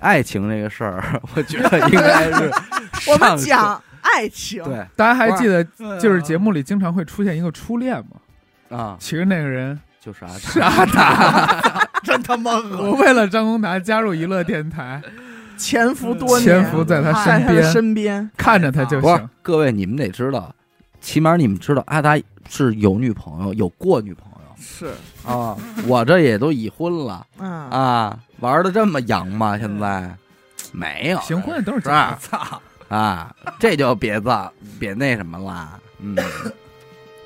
爱情这个事儿，我觉得应该是 我们讲爱情，对大家还记得，嗯就是节目里经常会出现一个初恋吗？啊，其实那个人就是阿达是阿达。真他妈恶我为了张宏达加入娱乐电台，潜伏多年，潜伏在他在他身边，身边。看着他就行。各位，你们得知道，起码你们知道阿达是有女朋友，有过女朋友是，啊。我这也都已婚了嗯，啊，玩的这么洋吗？现在没有行婚都是是吧？操，啊，这就别造别那什么了。嗯，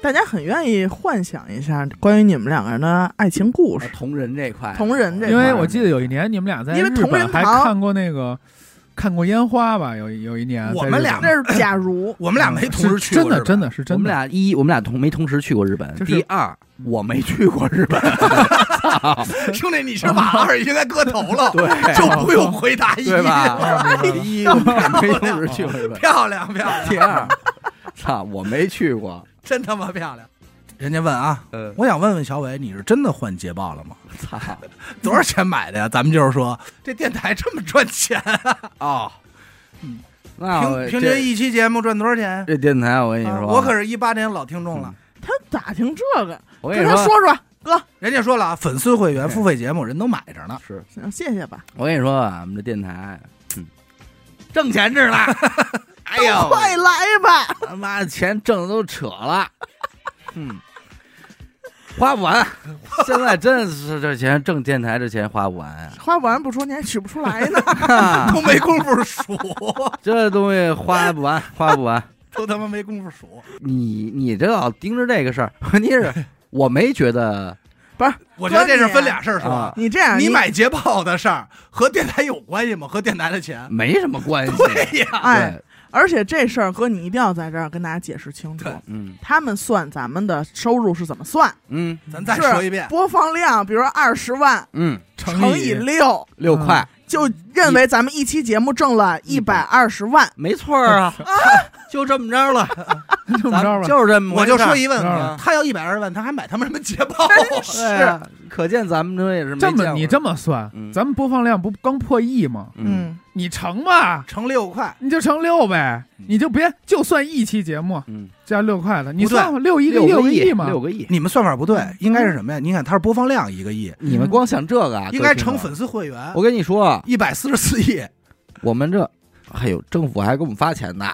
大家很愿意幻想一下关于你们两个人的爱情故事，同人这块，同人这块因为我记得有一年你们俩在日因为同仁本还看过那个看过烟花吧？有有一年我们俩那是假如 我们俩没同时去真的过日本真的是真的。我们俩一我们俩同没同时去过日本。就是第二，我没去过日本。兄弟，你是马 二应该割头了，对就不用回答一，对吧？一我们俩没同时去过日本。漂亮漂亮，第二，操，我没去过。真他妈漂亮。人家问啊，呃，我想问问小伟，你是真的换捷豹了吗？操，多少钱买的呀？咱们就是说，这电台这么赚钱啊，哦，那我平平这均一期节目赚多少钱？这电台，我跟你啊说，我可是一八年老听众了。他打听这个，我跟你他说说，哥，人家说了啊，粉丝会员付费节目人都买着呢。是行，谢谢吧，我跟你说啊，我们这电台，嗯，挣钱着呢。哎呦，快来吧，他妈的钱挣的都扯了，嗯，花不完。现在真是这钱挣电台这钱花不完呀、花不完不说，你还取不出来呢。啊，都没工夫数，这东西花不完，花不完。都他妈没工夫数。你你这老盯着这个事儿，问题是我没觉得不是我觉得这是分俩事儿说啊。你这样，你买捷豹的事儿和电台有关系吗？和电台的钱？没什么关系。对呀，哎，对，而且这事儿哥，你一定要在这儿跟大家解释清楚。嗯。他们算咱们的收入是怎么算？嗯。咱再是说一遍，播放量，比如说二十万嗯，乘以以六，六块，就认为咱们一期节目挣了一百二十万。没错儿啊，就这么着了，就这么着吧，就是这么我就说一问题，他要一百二十万，他还买他们什么捷豹？是。啊，可见咱们这也是这么你这么算嗯，咱们播放量不刚破亿吗？嗯，嗯，你乘吧，乘六块，你就乘六呗，嗯。你就别就算一期节目嗯，加六块的，你不算吧六一个六个亿嘛，六个亿，你们算法不对，应该是什么呀？你看他是播放量一个亿，你们光想这个啊，应该各位听众乘粉丝会员。我跟你说，一百四十四亿，我们这还有政府还给我们发钱呢，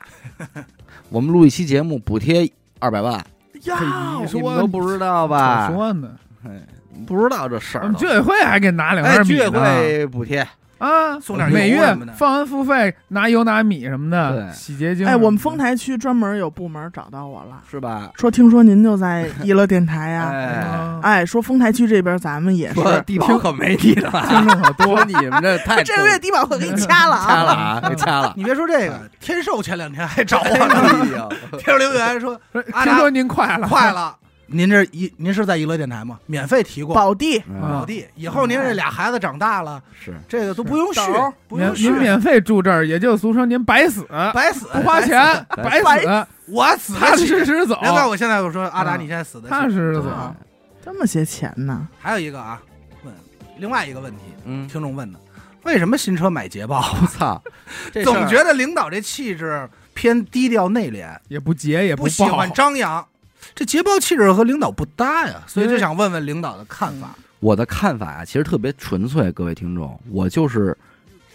我们录一期节目补贴二百万，呀嘿，你说都不知道吧？可？说呢，哎不知道这事儿。我们居委会还给拿两哎，居委袋米呢。会补贴，啊，送点每月放完付费拿油拿米什么的，洗洁精。哎，我们丰台区专门有部门找到我了，是吧？说听说您就在娱乐电台呀、哎，啊哎，说丰台区这边咱们也是，说低保可没你了，听众可多说，你们这太这个月低保可给你掐了啊掐了啊！啊，给掐了。你别说这个，天寿前两天还找我呢，哎呦，贴着留言说说听说您快了，快了。您这一您是在娱乐电台吗？免费提供。宝地嗯。宝地，以后您这俩孩子长大了，是。这个都不用续，不用续。您您，免费住这儿，也就俗称您白死，白死。不花钱，白白死，我死踏踏。实实走，难怪我现在我说阿达，嗯你现在死的踏实实走。啊这么些钱呢？还有一个啊，问另外一个问题，嗯，听众问的，为什么新车买捷豹？我操，总觉得领导这气质偏低调内敛，也不节也不喜欢，张扬。这捷豹气质和领导不搭呀，所以就想问问领导的看法。我的看法啊，其实特别纯粹，各位听众，我就是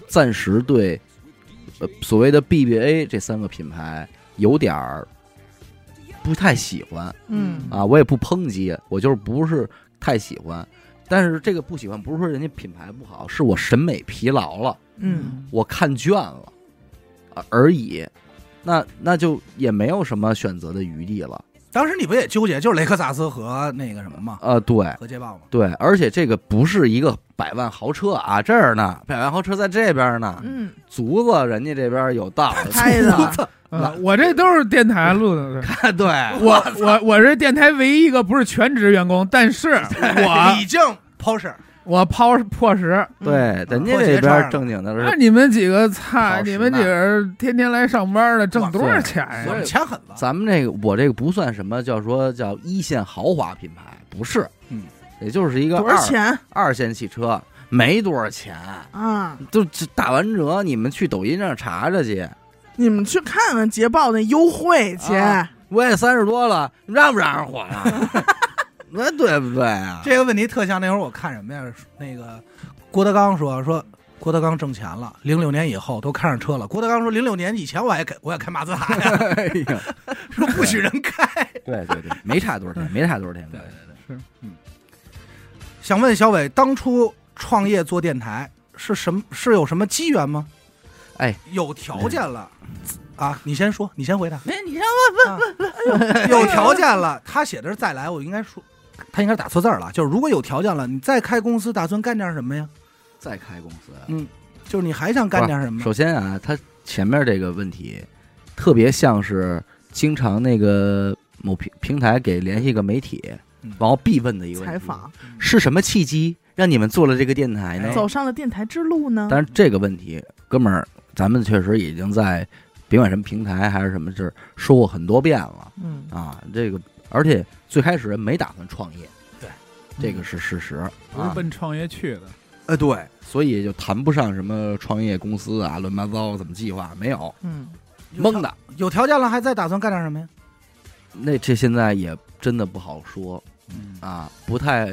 暂时对呃所谓的 BBA 这三个品牌有点儿不太喜欢嗯啊，我也不抨击，我就是不是太喜欢。但是这个不喜欢不是说人家品牌不好，是我审美疲劳了，嗯，我看倦了啊而已。那那就也没有什么选择的余地了。当时你不也纠结，就是雷克萨斯和那个什么吗？呃，对，和捷豹吗？对，而且这个不是一个百万豪车啊，这儿呢，百万豪车在这边呢，嗯，足子人家这边有道，开的 我这都是电台录的。看对，我我我是电台唯一一个不是全职员工，但是我已经 Porsche 我抛破石。对，人家这边正经的是那是，你们几个菜，你们几个天天来上班的，挣多少钱我呀？们钱狠了，咱们这个我这个不算什么叫说叫一线豪华品牌，不是，嗯，也就是一个多少二钱？二线汽车，没多少钱，啊？就打完折，你们去抖音上查查去，你们去看看捷豹那优惠去，啊我也三十多了，让不让人火呀？那对不对啊？这个问题特像那会儿我看什么呀？那个郭德纲说说郭德纲挣钱了，零六年以后都开上车了。郭德纲说，零六年以前我也开我也开马自达呀，哎呀，说不许人开。对对对，没差多少天，没差多少天。对对对是嗯想问小伟，当初创业做电台是什么？是有什么机缘吗？哎，有条件了啊！你先说，你先回答。哎，你先问问问有条件了，他写的是再来，我应该说，他应该打错字儿了。就是如果有条件了，你再开公司，打算干点什么呀？再开公司，嗯，就是你还想干点什么？首先啊，他前面这个问题特别像是经常那个某平平台给联系一个媒体嗯，然后必问的一个采访，是什么契机让你们做了这个电台呢哎？走上了电台之路呢？但是这个问题，哥们儿，咱们确实已经在别管什么平台还是什么事儿说过很多遍了嗯，啊。这个而且最开始人没打算创业，对，这个是事实啊。不是奔创业去的，呃，对，所以就谈不上什么创业公司啊，乱七八糟怎么计划没有，嗯，蒙的。有条件了，还再打算干点什么呀？那这现在也真的不好说嗯啊，不太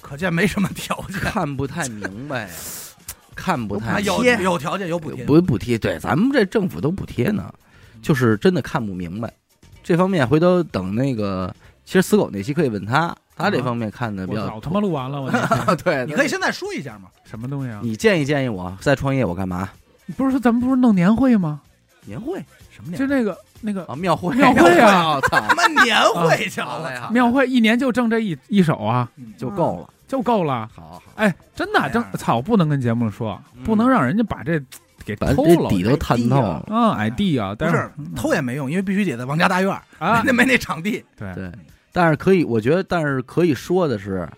可见没什么条件。看不太明白，看不啊，太有贴有条件有补贴，不补贴，对，咱们这政府都补贴呢，就是真的看不明白这方面。回头等那个，其实死狗那期可以问他，他这方面看的比较我早他妈录完了，我 对。你可以现在说一下嘛。什么东西啊？你建议建议我再创业，我干嘛？不是说咱们不是弄年会吗？年会什么年就那个那个啊，庙会，庙会啊我操，他妈年会去了，好嘞，好嘞庙会一年就挣这一一手啊，就够了，就够了。好好，哎，真的真操，不能跟节目说，嗯不能让人家把这给偷了。这底都探透了。啊，ID 啊，但是偷也没用，因为必须得在王家大院儿，啊，那 没那场地。对对，但是可以，我觉得，但是可以说的是，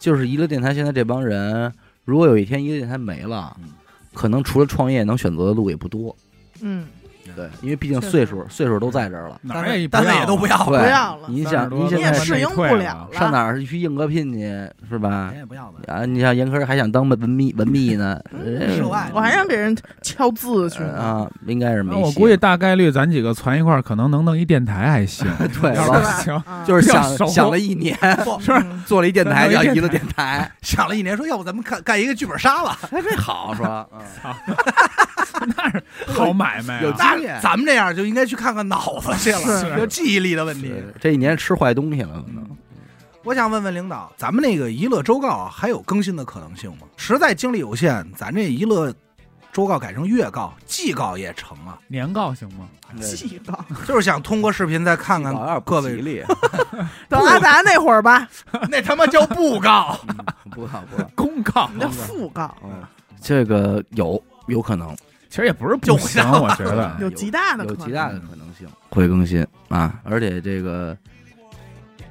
就是娱乐电台现在这帮人，如果有一天娱乐电台没了，嗯可能除了创业，能选择的路也不多。嗯，对，因为毕竟岁数岁数都在这儿了。哪儿也单位也都不要不，要了，你想，你现在适应不了了。上哪儿去应个聘去是吧人？也不要了。啊，你像严科还想当文秘文秘呢，我还让给人敲字去。啊，应该是没那我估计大概率咱几个攒一块儿，可能能弄一电台还行。对是行，啊就是想想了一年，不嗯做了一电台叫一电叫娱乐台电台，想了一年，说要不咱们干干一个剧本杀吧？哎，这好是吧？嗯那是好买卖有啊！经验咱们这样就应该去看看脑子去了，是有记忆力的问题。这一年吃坏东西了，可能。我想问问领导，咱们那个娱乐周告啊还有更新的可能性吗？实在精力有限，咱这娱乐周告改成月告、季告也成啊。年告行吗？季告就是想通过视频再看看各位，不吉利，等阿达那会儿吧，那他妈叫布告。嗯不好不好。公告你叫讣告，嗯，这个有有可能，其实也不是不行，我觉得。有极大的可能有极大的可能性。会更新。啊，而且这个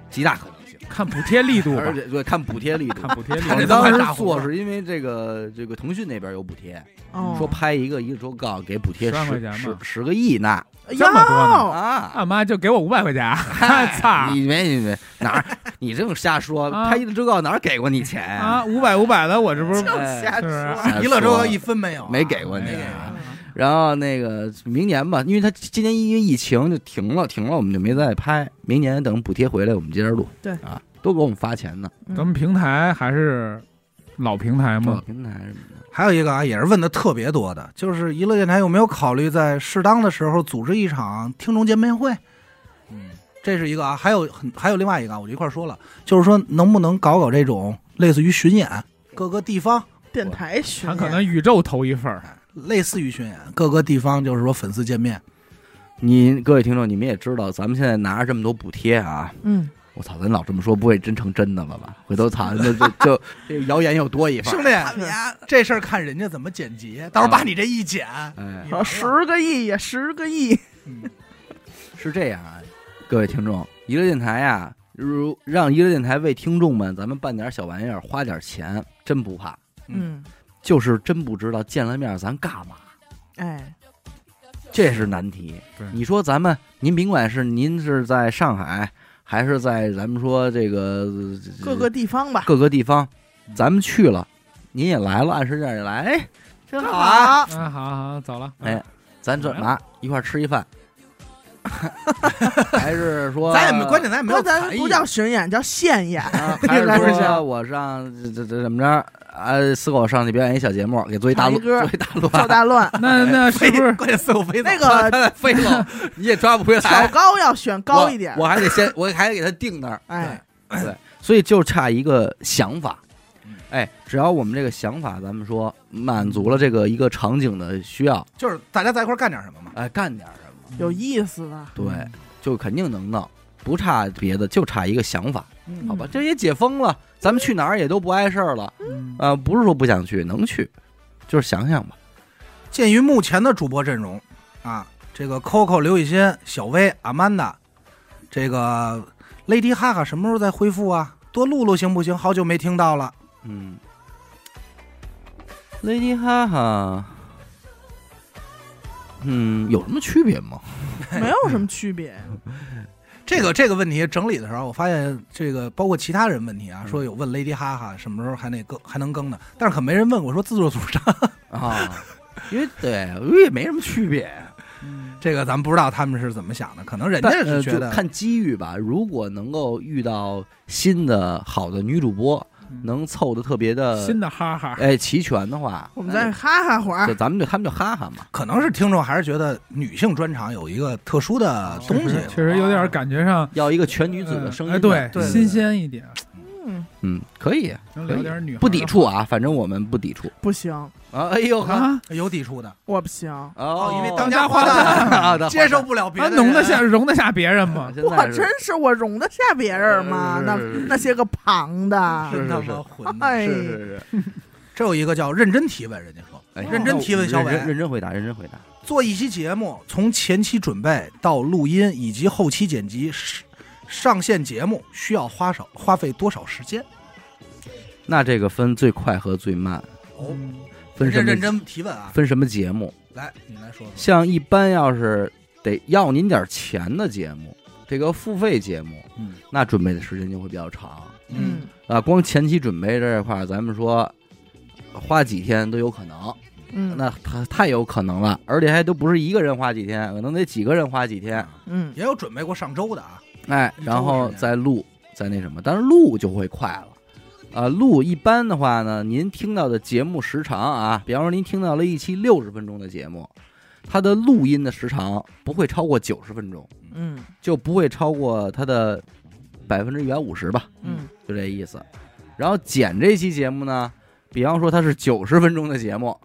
极大可能性，看补贴力度吧 而，且对看补贴力度看。补贴力看这度。我当时做是因为这个这个腾讯那边有补贴，哦说拍一个一个周告给补贴10万块十十钱嘛十个亿呢这么多呢啊！俺妈就给我五百块钱，操你没你没哪儿？你这么瞎说，啊拍一个周告哪儿给过你钱呀？啊！五百五百的，我这不是 瞎说。瞎娱乐周告一分没有啊，没给过你没给啊过然后那个明年吧，因为他今年因为疫情就停了，停了我们就没再拍。明年等补贴回来，我们接着录。对啊，都给我们发钱呢。嗯咱们平台还是老平台吗？老平台什么的，还有一个啊，也是问的特别多的，就是娱乐电台有没有考虑在适当的时候组织一场听众见面会？嗯，这是一个啊，还有很还有另外一个啊，我就一块说了，就是说能不能搞搞这种类似于巡演，各个地方电台巡演，咱可能宇宙头一份儿，类似于巡演，各个地方就是说粉丝见面，你各位听众，你们也知道，咱们现在拿着这么多补贴啊，嗯，我操，咱老这么说，不会真成真的了吧？回头操，那就就这谣言又多一份兄。弟，这事儿看人家怎么剪辑，到时候把你这一剪，哎，说十个亿呀十个亿，是这样啊，各位听众，娱乐电台呀、如让娱乐电台为听众们咱们办点小玩意儿，花点钱，真不怕。嗯，就是真不知道见了面咱干嘛，哎，这是难题。你说咱们，您甭管是您是在上海，还是在咱们说这个呃各个地方吧，各个地方，咱们去了，您也来了，按时间也来，哎，真好啊！好，啊，好好走了，哎，咱怎么一块吃一饭？还是说咱也没关键，咱也没有咱不叫巡演，叫现演。啊 还是说我上这这这怎么着？啊，四狗上去表演一小节目，给做一大乱，做一大乱，跳大乱，那 那是不是 关键四狗飞走那个 他飞了，你也抓不回挑来，高要选高一点我，还得先，我还得给他定那儿，哎，对，所以就差一个想法嗯。哎，只要我们这个想法，咱们说满足了这个一个场景的需要，就是大家在一块儿干点什么嘛。哎，干点什么，有意思的。对，就肯定能弄，不差别的，就差一个想法，嗯好吧？这也解封了，咱们去哪儿也都不碍事儿了，啊，不是说不想去，能去，就是想想吧。鉴于目前的主播阵容啊，这个 Coco、刘雨欣、小薇、阿曼达，这个 Lady 哈哈什么时候再恢复啊？多录录行不行？好久没听到了。嗯，Lady 哈哈，嗯，有什么区别吗？没有什么区别。这个这个问题整理的时候，我发现这个包括其他人问题啊，嗯说有问 Lady 哈哈什么时候还那更还能更呢，但是可没人问我说自作主张，啊，因为对，因为也没什么区别。这个咱们不知道他们是怎么想的，可能人家是觉得就看机遇吧。如果能够遇到新的好的女主播，能凑的特别的新的哈哈，哎齐全的话，我们再哈哈会儿，就咱们就他们就哈哈嘛。可能是听众还是觉得女性专场有一个特殊的东西，确实有点感觉上要一个全女子的声音对新鲜一点，嗯，嗯，可以，能聊点女孩不抵触啊，反正我们不抵触。不行，啊。哎呦呵，啊，有抵触的，我不行，哦，因为当家花旦。啊接受不了别啊，的容得下容得下别人吗？我真是。我容得下别人吗？那是是是。那些个旁的，是是是。是，这有一个叫认真提问，人家说。哎认真提问小伟。认认真回答，认真回答。做一期节目，从前期准备到录音以及后期剪辑上上线节目，需要花少花费多少时间？那这个分最快和最慢，哦，分什么认认真提问啊！分什么节目？来，你来说说。像一般要是得要您点钱的节目，这个付费节目，嗯那准备的时间就会比较长嗯啊。光前期准备这一块儿，咱们说花几天都有可能，嗯那太太有可能了，而且还都不是一个人花几天，可能得几个人花几天，嗯也有准备过上周的啊。哎，然后再录，再那什么，但是录就会快了。啊，录一般的话呢，您听到的节目时长啊，比方说您听到了一期六十分钟的节目，它的录音的时长不会超过九十分钟，嗯就不会超过它的百分之一百五十吧，嗯就这意思。然后剪这期节目呢，比方说它是九十分钟的节目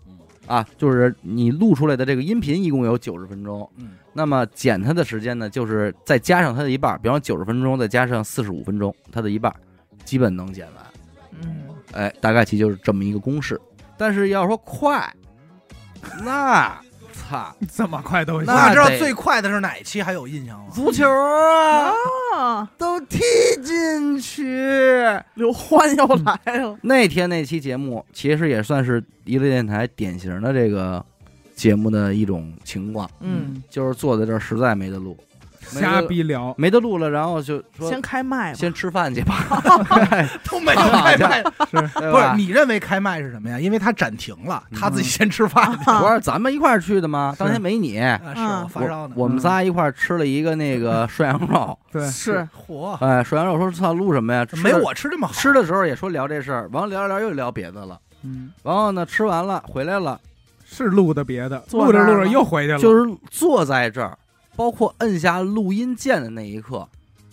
啊，就是你录出来的这个音频一共有九十分钟，嗯，那么剪它的时间呢，就是再加上它的一半，比方九十分钟再加上四十五分钟，它的一半，基本能剪完。嗯，哎，大概其就是这么一个公式。但是要说快，那操，这么快都行那知道最快的是哪一期？还有印象吗？足球啊，啊，都踢进去。刘欢又来了，那天那期节目其实也算是娱乐电台典型的这个节目的一种情况，嗯，就是坐在这儿实在没得录，没瞎逼聊，没得录了，然后就说先开麦吧，先吃饭去吧，都没有开麦，对不是？你认为开麦是什么呀？因为他暂停了，他自己先吃饭。不是咱们一块儿去的吗？当天没你，啊，是我发烧呢。我们仨一块儿吃了一个那个涮羊肉，对，是。火，哎，涮羊肉说操录什么呀？没我吃这么好。吃的时候也说聊这事儿，完了聊着聊着又聊别的了，嗯，然后呢吃完了回来了，是录的别的，录着录着又回去了，就是坐在这儿，包括摁下录音键的那一刻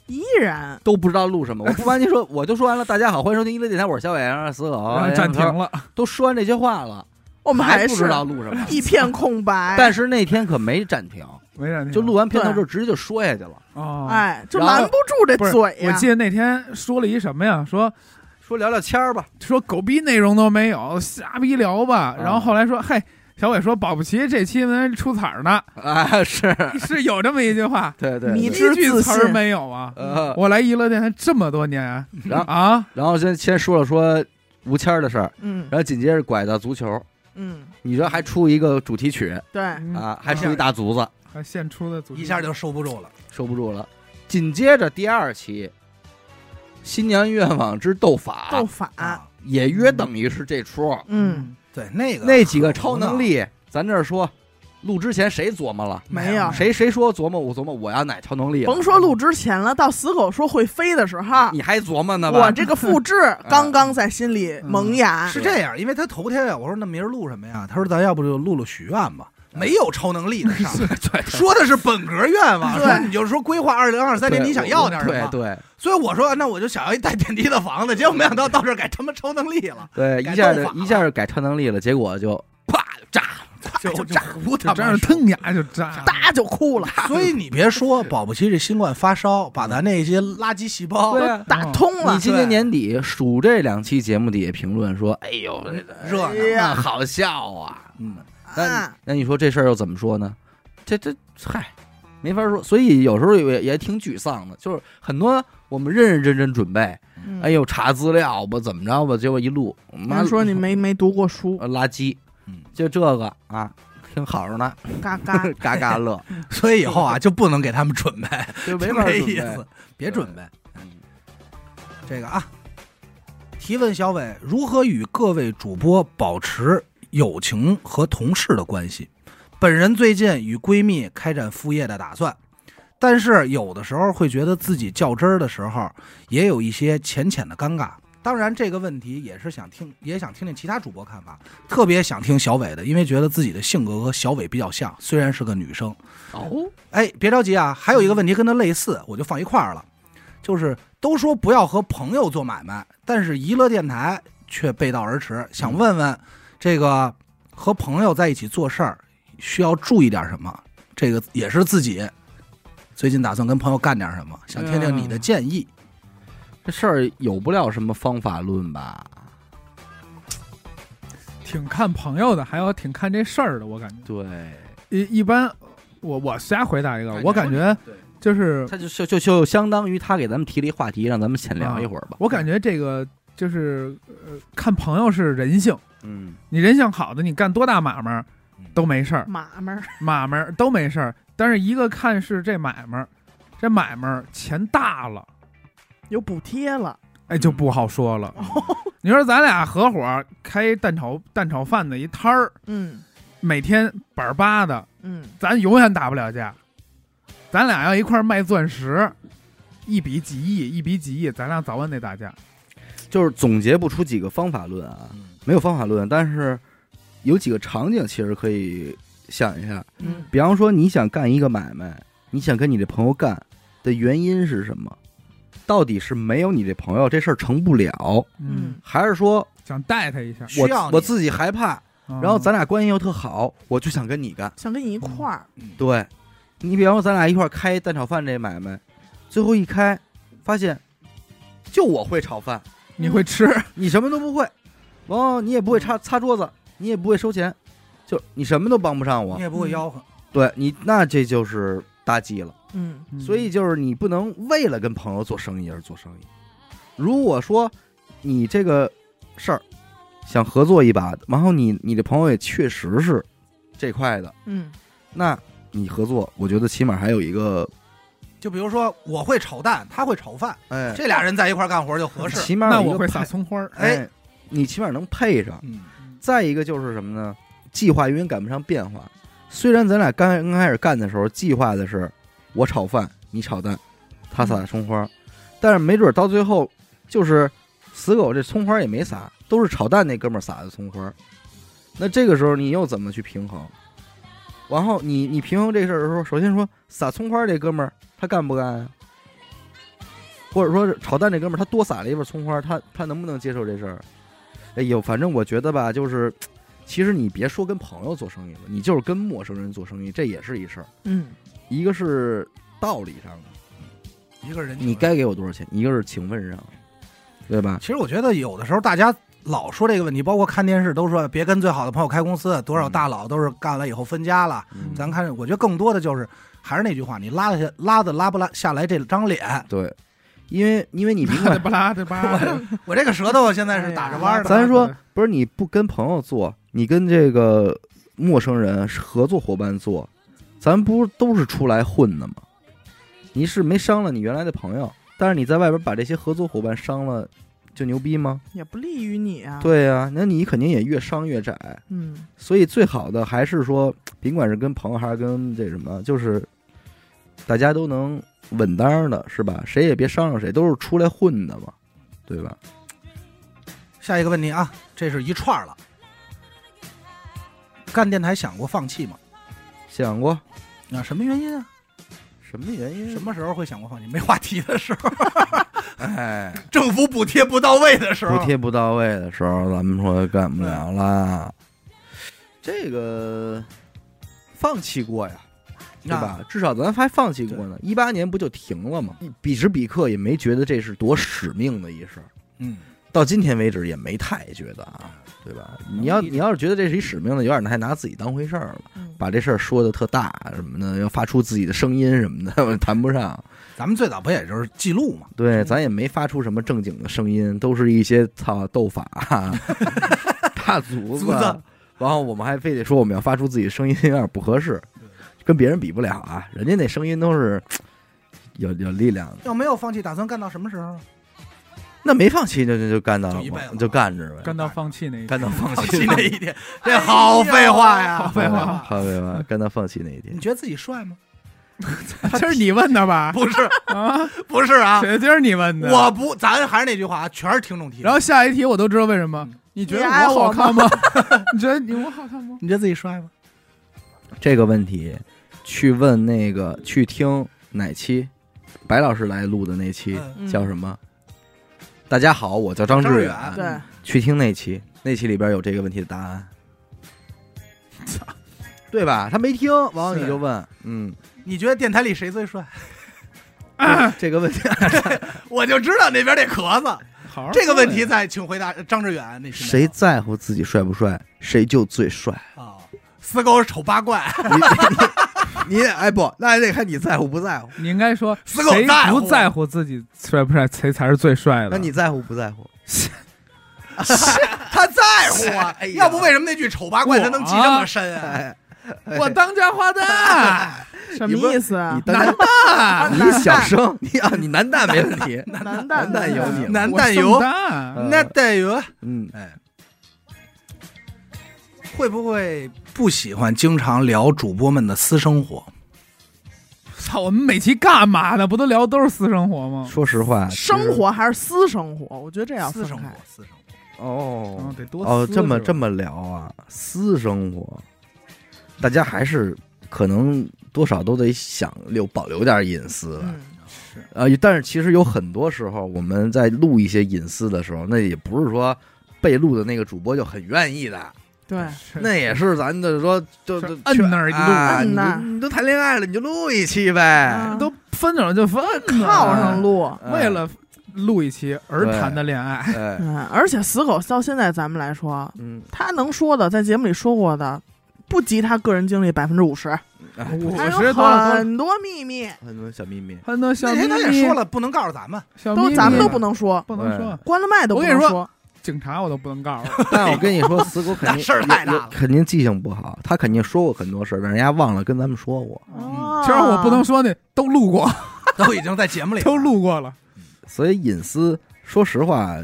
依然都不知道录什么。我不瞒您说，我就说完了，大家好，欢迎收听一乐电台，我是小伟，然后死狗，然后暂停了，都说完这些话了，我们还不知道录什么。一片空白，但是那天可没暂停，没暂停，就录完片头之后直接就说下去了，哦，哎，就拦不住这嘴呀我记。得那天说了一什么呀？说说聊聊天儿吧。说狗逼内容都没有，瞎逼聊吧。然后后来说，嘿，小伟说保不齐这期能出彩儿呢，啊，是。是有这么一句话，对 对，迷对一句自词儿没有啊。呃，我来娱乐电台这么多年。然后啊，然后先先说了说吴谦儿的事儿，嗯。然后紧接着拐到足球，嗯，你这还出一个主题曲。对，嗯。啊，还出一大足子，还现出的组织一下就收不住了。收不住了。紧接着第二期《新娘愿望之斗法。斗》法，啊，也约等于是这出，嗯，对那个那几个超能力，咱这儿说录之前谁琢磨了？没有谁谁说琢磨我琢磨我要哪超能力？甭说录之前了，到死狗说会飞的时候，你还琢磨呢吧？我这个复制 刚刚在心里萌芽。是这样，因为他头天呀，我说那明儿录什么呀？他说咱要不就录录许愿吧。没有超能力的上，说的是本格愿望，对说你就是说规划二零二三年你想要点什么。对对所以我说那我就想要一带电梯的房子，结果没想到到这儿改他妈超能力了，对，一下就一下就改超能力了，结果就啪就炸了。就就炸胡他就真是腾牙就炸了。哒就哭了，所以你别说，保不齐这新冠发烧，把咱那些垃圾细胞打通了你。今年年底数这两期节目底下评论说：“哎呦，热呀好笑啊嗯，！”那啊那你说这事儿又怎么说呢？这这嗨，没法说。所以有时候也也挺沮丧的，就是很多我们认认真真准备，嗯哎呦查资料吧，怎么着吧，结果一录，妈人说你没 没读过书，呃垃圾嗯，就这个啊，挺好着呢，嘎嘎。嘎嘎乐，所以以后啊就不能给他们准备，就没法这准备意思，别准备。嗯这个啊，提问小伟如何与各位主播保持友情和同事的关系？本人最近与闺蜜开展副业的打算，但是有的时候会觉得自己较真儿的时候，也有一些浅浅的尴尬。当然，这个问题也是想听，也想听听其他主播看法，特别想听小伟的，因为觉得自己的性格和小伟比较像，虽然是个女生。哦，哎，别着急啊，还有一个问题跟他类似，我就放一块儿了。就是都说不要和朋友做买卖，但是娱乐电台却背道而驰。想问问，这个和朋友在一起做事儿需要注意点什么？这个也是自己最近打算跟朋友干点什么，想听听你的建议。这事儿有不了什么方法论吧？挺看朋友的，还有挺看这事儿的，我感觉对，一一般。我我瞎回答一个，我感觉就是他就就就就相当于他给咱们提了一话题，让咱们闲聊一会儿吧。我感觉这个就是呃，看朋友是人性，嗯，你人性好的，你干多大买卖都没事儿，买卖儿。买卖都没事儿。但是一个看是这买卖，这买卖钱大了，有补贴了，哎，就不好说了。你说咱俩合伙开蛋炒蛋炒饭的一摊儿，嗯。每天板儿八的，嗯，咱永远打不了架。咱俩要一块儿卖钻石，一笔几亿，一笔几亿，咱俩早晚得打架。就是总结不出几个方法论啊，没有方法论，但是有几个场景其实可以想一下。嗯比方说，你想干一个买卖，你想跟你这朋友干的原因是什么？到底是没有你这朋友这事儿成不了，嗯，还是说想带他一下，需要我我自己害怕，然然后咱俩关系又特好，我就想跟你干。想跟你一块儿，对，你比方说咱俩一块儿开蛋炒饭这买卖，最后一开发现，就我会炒饭，你会吃，你什么都不会，完后你也不会擦擦桌子，你也不会收钱，就你什么都帮不上我你。也不会吆喝，对你，那这就是大忌了。嗯所以就是你不能为了跟朋友做生意而做生意。如果说你这个事儿想合作一把，然后你你的朋友也确实是这块的，嗯那你合作，我觉得起码还有一个，就比如说我会炒蛋，他会炒饭，哎，这俩人在一块儿干活就合适。起码有一个那我会撒葱花儿。哎，你起码能配上。嗯，再一个就是什么呢？计划永远赶不上变化。虽然咱俩刚刚开始干的时候计划的是我炒饭，你炒蛋，他撒葱花，但是没准到最后就是死狗这葱花也没撒，都是炒蛋那哥们儿撒的葱花。那这个时候你又怎么去平衡？然后你你平衡这事儿的时候，首先说撒葱花这哥们儿他干不干呀？或者说是炒蛋这哥们儿他多撒了一份葱花，他他能不能接受这事儿？哎呦，反正我觉得吧，就是其实你别说跟朋友做生意了，你就是跟陌生人做生意，这也是一事儿。嗯一个是道理上的，一个人你该给我多少钱；一个是情分上的，对吧？其实我觉得有的时候大家老说这个问题，包括看电视都说别跟最好的朋友开公司，多少大佬都是干了以后分家了。嗯咱看，我觉得更多的就是还是那句话，你拉得下拉的拉不拉下来这张脸。对，因为因为你甭这管，巴拉这巴拉，我这个舌头现在是打着弯儿的。咱说不是你不跟朋友做，你跟这个陌生人合作伙伴做，咱不都是出来混的吗？你是没伤了你原来的朋友，但是你在外边把这些合作伙伴伤了，就牛逼吗？也不利于你啊。，对呀、那你肯定也越伤越窄。嗯，所以最好的还是说，甭管是跟朋友还是跟这什么，就是大家都能稳当的，是吧？谁也别伤着谁，都是出来混的嘛，对吧？下一个问题啊，这是一串了。干电台想过放弃吗？想过啊，什么原因啊？什么原因？什？么时候会想过放弃？没话题的时候，哎，政府补贴不到位的时候，补贴不到位的时候，咱们说干不了啦。这个放弃过呀，对吧？至少咱还放弃过呢。一八年不就停了吗？彼时彼刻也没觉得这是多使命的一事儿。嗯，到今天为止也没太觉得啊，对吧？你要你要是觉得这是一使命的，有点太拿自己当回事儿了，嗯把这事儿说的特大什么的，要发出自己的声音什么的，谈不上。咱们最早不也就是记录嘛？对，咱也没发出什么正经的声音，都是一些操斗法、大足足子然后我们还非得说我们要发出自己的声音，有点不合适，跟别人比不了啊。人家那声音都是有有力量的，要没有放弃，打算干到什么时候啊？那没放弃就就就干到就一辈子就干着呗，干到放弃那一天干到放放弃弃那一天，这好废话呀！好废话好废话，干到放弃那一天你。觉得自己帅吗？这是你问的吧？不是，啊，不是啊，这就是你问的。我不，咱还是那句话，全是听众提。然后下一题我都知道为什么嗯。你觉得我好看吗？你觉得你我好看吗？你觉得自己帅吗？这个问题，去问那个去听哪期，白老师来录的那期叫什么？大家好，我叫张志远。对，去听那期，那期里边有这个问题的答案。对吧？他没听，完了是你就问，嗯，你觉得电台里谁最帅？这个问题 我就知道那边那壳子。这个问题再请回答张志远那群谁在乎自己帅不帅，谁就最帅。啊？死狗丑八怪，你你哎不，那还得看你在乎不在乎。你应该说死狗谁在乎不在乎自己帅不帅，谁才是最帅的。那你在乎不在乎？他在乎啊 哎！呀要不为什么那句丑八怪他能记这么深啊？哎，我当家花旦，什么意思啊你？当蛋，你小声，你啊，你男蛋没问题。男男蛋蛋有你男我圣蛋油，诞嗯那蛋油，嗯，哎，会不会不喜欢经常聊主播们的私生活？操！我们每期干嘛呢？不都聊都是私生活吗？说实话，生活还是私生活？我觉得这要分私生活开。，私生活。哦嗯，得多哦，这么这么聊啊，私生活，大家还是可能多少都得想留保留点隐私的。嗯，呃，但是其实有很多时候，我们在录一些隐私的时候，那也不是说被录的那个主播就很愿意的，对，那也是咱的说就就摁那儿一录啊你摁那儿你都谈恋爱了，你就录一期呗。啊都分手就分了靠上录。哎为了录一期而谈的恋爱，哎，嗯，而且死狗到现在咱们来说，嗯，他能说的，在节目里说过的，不及他个人经历百分之五十，哎五十多了很多秘密，很多小秘密，很多小秘那天他也密说，了，不能告诉咱们。都咱们都不能说，不能说，关了麦都不我跟你说。警察我都不能告诉。但我跟你说，死狗肯定 事儿太大了肯定记性不好，他肯定说过很多事儿，但人家忘了跟咱们说过。哦其实我不能说那都录过，都已经在节目里都录过了。所以隐私，说实话，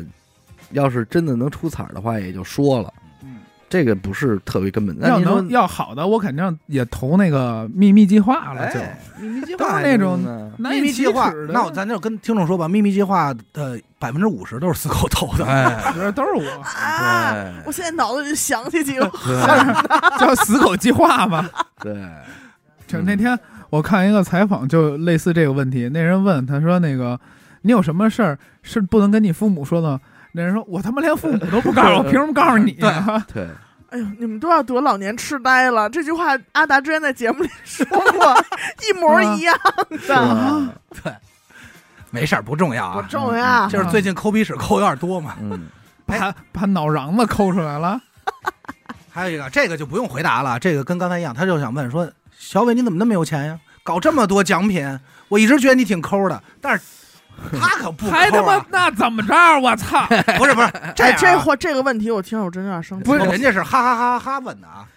要是真的能出彩儿的话，也就说了。嗯，这个不是特别根本。那要能要好的，我肯定也投那个秘密计划了，就哎，秘密计划那种秘难以启密计划齿，的。那我咱就跟听众说吧，秘密计划的百分之五十都是死狗投的。哎，这都是我 啊！对我现在脑子里想起几个，叫死狗计划吧。对，就那天我看一个采访，就类似这个问题，那人问他说：“那个你有什么事儿是不能跟你父母说的？”那人说：“我他妈连父母都不告诉我，凭什么告诉你啊 对，哎呦，你们都要得老年痴呆了。这句话阿达之前在节目里说过，一模一样是的，对？没事儿，不重要啊不啊。重要。就是最近抠鼻屎抠有点多嘛。嗯，？”把把脑瓤子抠出来了。还有一个，这个就不用回答了，这个跟刚才一样，他就想问说，小伟你怎么那么有钱呀？搞这么多奖品，我一直觉得你挺抠的，但是 他可不还他妈那怎么着？我操！不是不是 这这话这个问题我听着我真有点生气。不是人家是哈哈哈哈哈问的啊。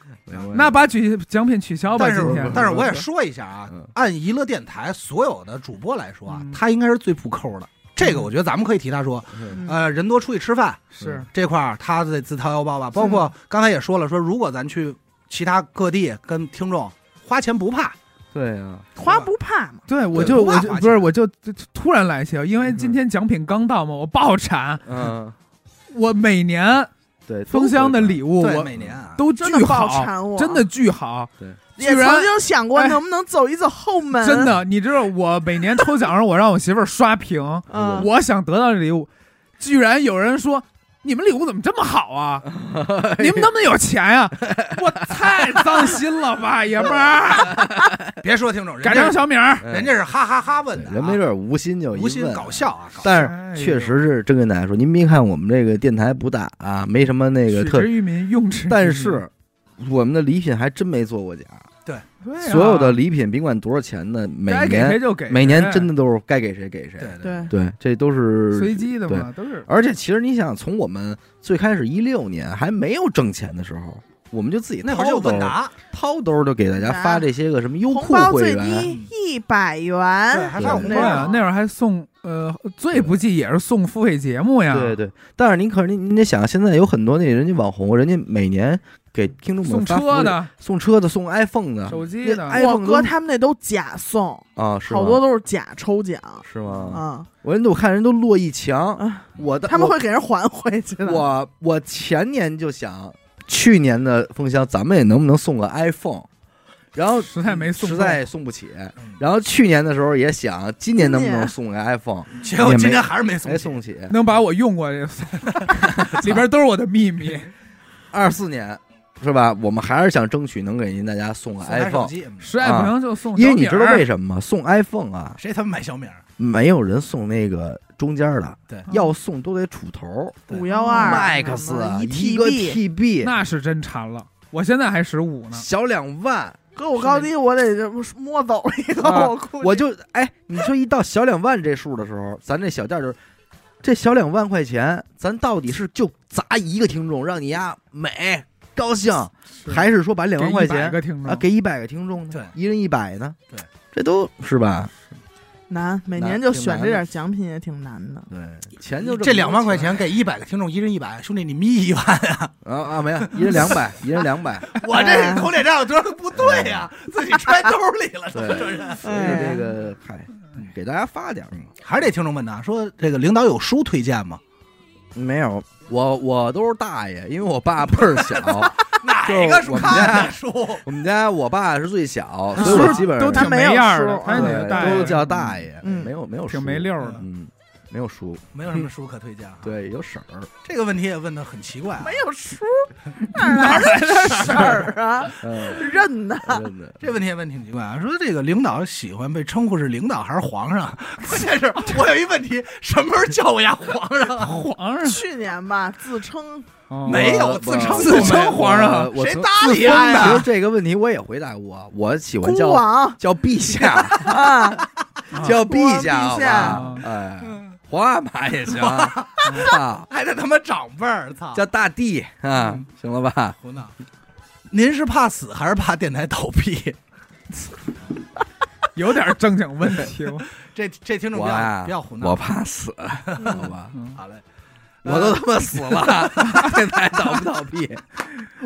那把取奖品取消吧，但是。但是我也说一下啊嗯，按娱乐电台所有的主播来说啊嗯，他应该是最不抠的，这个我觉得咱们可以替他说，嗯呃，人多出去吃饭是这块儿他得自掏腰包吧。包括刚才也说了，说如果咱去其他各地跟听众花钱不怕，对啊，花不怕嘛，对，我就我就不是我就就突然来气，因为今天奖品刚到嘛，我爆产，嗯，我每年对，封箱的礼物，我每年啊，都真的爆巨好，产我，真的巨好，也居然曾经想过哎。能不能走一走后门，真，的，你知道我每年抽奖时候，我让我媳妇儿刷屏，嗯，我想得到的礼物，居然有人说。你们礼物怎么这么好啊？你们能不能有钱呀、我太脏心了吧，爷们儿！别说听众，人改成小米儿，人家是哈哈哈问的啊，人没准无心就一无心问搞笑啊，搞笑但是确实是真跟大家说，您别看我们这个电台不大啊，没什么那个特取之，于民，用之但是我们的礼品还真没做过假。对。啊。所有的礼品，甭管多少钱的，每该给谁年就给谁，每年真的都是该给谁给谁。对对，对，这都是随机的嘛，都是。而且其实你想，从我们最开始一六年还没有挣钱的时候，我们就自己那会儿就有掏兜问答，掏兜就给大家发这些个什么优红酷包最会员，低一百对，元，还发红那会儿。还送呃，最不济也是送付费节目呀，对对。但是您可是您您得想，现在有很多那人家网红，人家每年给听众们送车的、送车的、送 iPhone 的。手机的。那，我 iPhone 哥他们那都假送，啊，是好多都是假抽奖。是吗？啊，我人都我看人都落一墙，啊。我的他们会给人还回去的。我我前年就想，去年的封箱咱们也能不能送个 iPhone，然后实在没送，实在送不起。然后去年的时候也想，今年能不能送个 iPhone，结果今年还是没送，没送起。能把我用过这送，里边都是我的秘密。二四年是吧？我们还是想争取能给您大家送个 iPhone，机，嗯实在不行就送，因为你知道为什么吗？送 iPhone 啊，谁他妈买小米儿？没有人送那个中间的，对。要送都得杵头。对。五幺二。Max 一一个 TB，TB 那是真馋了。我现在还十五呢，小两万，哥我高低我得摸走一个，啊。我我就哎，你说一到小两万这数的时候，咱这小店就是这小两万块钱，咱到底是就砸一个听众让你呀美高兴，还是说把两万块钱啊给一百个听众呢？对一人一百呢？对，这都是吧？难，每年就选这点奖品也挺难的。对，钱就这两万块钱钱给一百个听众，一人一百，兄弟你眯一万啊！啊啊没有，一人两百，一人两百。我这口脸账多少不对呀，自己揣兜里了，对这是。所以这个嗨，给大家发点。还是得听众问答，说这个领导有书推荐吗？没有，我我都是大爷，因为我爸辈儿小，哪个个是看的的书？我们家我爸是最小，嗯所以我基本上都挺没样儿的，他他没对那个大爷都叫大爷，嗯。没有没有挺书没溜儿的。嗯，没有书，没有什么书可推荐啊。对，有婶儿，这个问题也问的很奇怪啊。没有书，哪来的婶儿啊？嗯，认的，真的，这问题也问挺奇怪啊，说这个领导喜欢被称呼是领导还是皇上？关键是我有一问题，什么时候叫我呀皇上啊？皇上。去年吧，自称哦。没有自称自称皇上谁搭理他其实？这个问题我也回答过，我喜欢孤叫王。叫陛下，啊，叫陛下？哎，皇阿玛也行，啊，还得他妈长辈儿，操！叫大帝啊，行了吧？胡闹。您是怕死还是怕电台倒闭？有点正经问题吗？这这听众不要我呀不要胡闹。我怕死，好吧？好嘞，我都他妈死了，电台倒不倒闭，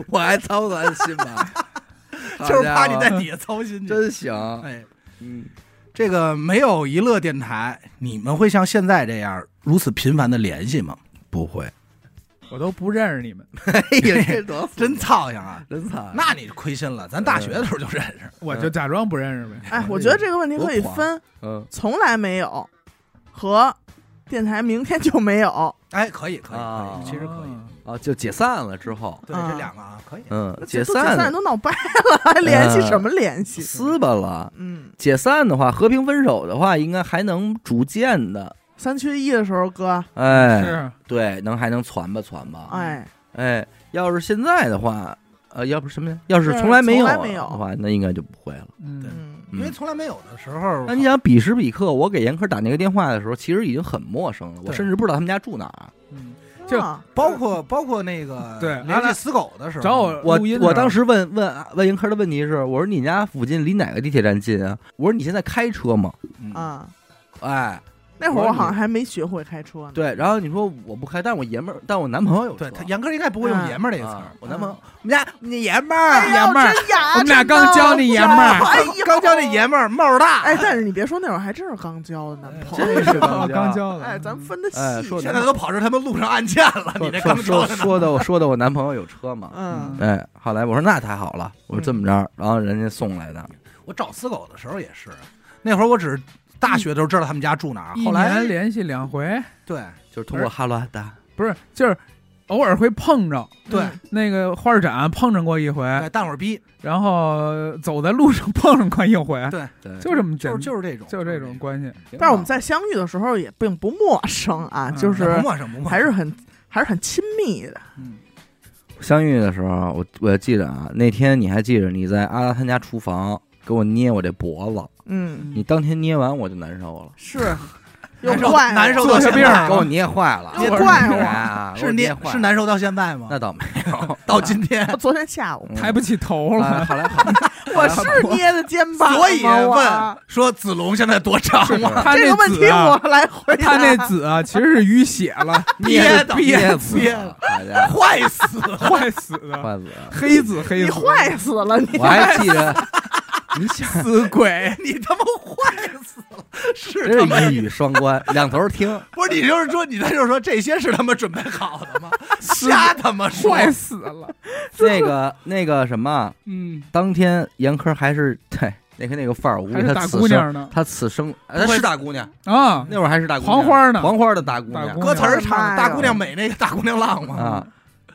我还操完心吗？就是怕你在底下操心。真行，哎，嗯，这个没有娱乐电台，你们会像现在这样如此频繁的联系吗？不会，我都不认识你们，哎呀，这多真操心啊！真惨，那你亏心了，咱大学的时候就认识。我就假装不认识呗。哎，我觉得这个问题可以分，嗯从来没有和电台明天就没有。哎，可以，可以，可啊以，其实可以。啊，就解散了之后，对，啊这两个啊，可以。嗯，解散解散散都闹掰了，还联系什么联系？撕巴了。嗯，解散的话，和平分手的话，应该还能逐渐的，三缺一的时候，哥，哎，是对，能还能传吧传吧，哎，哎，要是现在的话，呃，要不什么呀？要是是从来没有从来没有的话，那应该就不会了。嗯，嗯，因为从来没有的时候，那你想，彼时彼刻，我给严科打那个电话的时候，其实已经很陌生了，我甚至不知道他们家住哪儿。嗯就啊包括包括那个对联系死狗的时候，找我我我当时问问问迎科的问题是，我说你家附近离哪个地铁站近啊？我说你现在开车吗？嗯啊，哎，那会儿我好像还没学会开车呢。对，然后你说我不开，但我爷们儿，但我男朋友有车。对他严哥应该不会用“爷们儿”这个词啊儿，我男朋友，我们家你爷们儿，爷们儿我们俩刚交那爷们儿哎，刚交那爷们儿帽儿大，哎，但是你别说，那会儿还真是刚交的男朋友。真是刚 刚交的，哎，咱们分的细。哎说现在都跑这他们路上案件了，你说这刚说说说的我说的我男朋友有车嘛，嗯，哎，后来我说那太好了，我说这么着，然后人家送来的，我找死狗的时候也是，那会儿我只是大学的时候知道他们家住哪儿，一后来年联系两回，对。就是通过哈罗阿达，不是就是偶尔会碰着。对。嗯那个画展碰着过一回，对，淡会儿逼，然后走在路上碰上过一回，对，对，就这么简就是就是这种，就这种关系。但是我们在相遇的时候也并不陌生啊，嗯。就是不陌生不陌生，还是很还是很亲密的。嗯。相遇的时候，我我记得啊，那天你还记着你在阿拉他家厨房给我捏我这脖子，嗯，你当天捏完我就难受了，是。又难受怪难受做到现在。下病儿给我捏坏了，又怪我啊，是捏坏是难受到现在吗？那倒没有，到今天，我昨天下午嗯。抬不起头啊了，后来好，我是捏的肩膀，所以问说子龙现在多长是吗？他这个问题我来回答。他那子啊，其实是淤血了，憋的憋了，坏死，坏死的，坏死了，黑子黑子。你子，坏死了，你我还记着，你想，死鬼，你他妈坏死了，是真他妈是一语双关，两头听，不是你就是说你在这说这些是他妈准备好的吗？瞎他妈说，坏死了。那个那个什么，嗯，当天严科还是对那个那个范儿，我估还是大计他此生姑娘呢他此生呃她是大姑娘，啊，那会儿还是大姑娘，黄花呢黄花的大姑娘歌词儿唱大姑娘美那个大姑娘浪嘛，啊，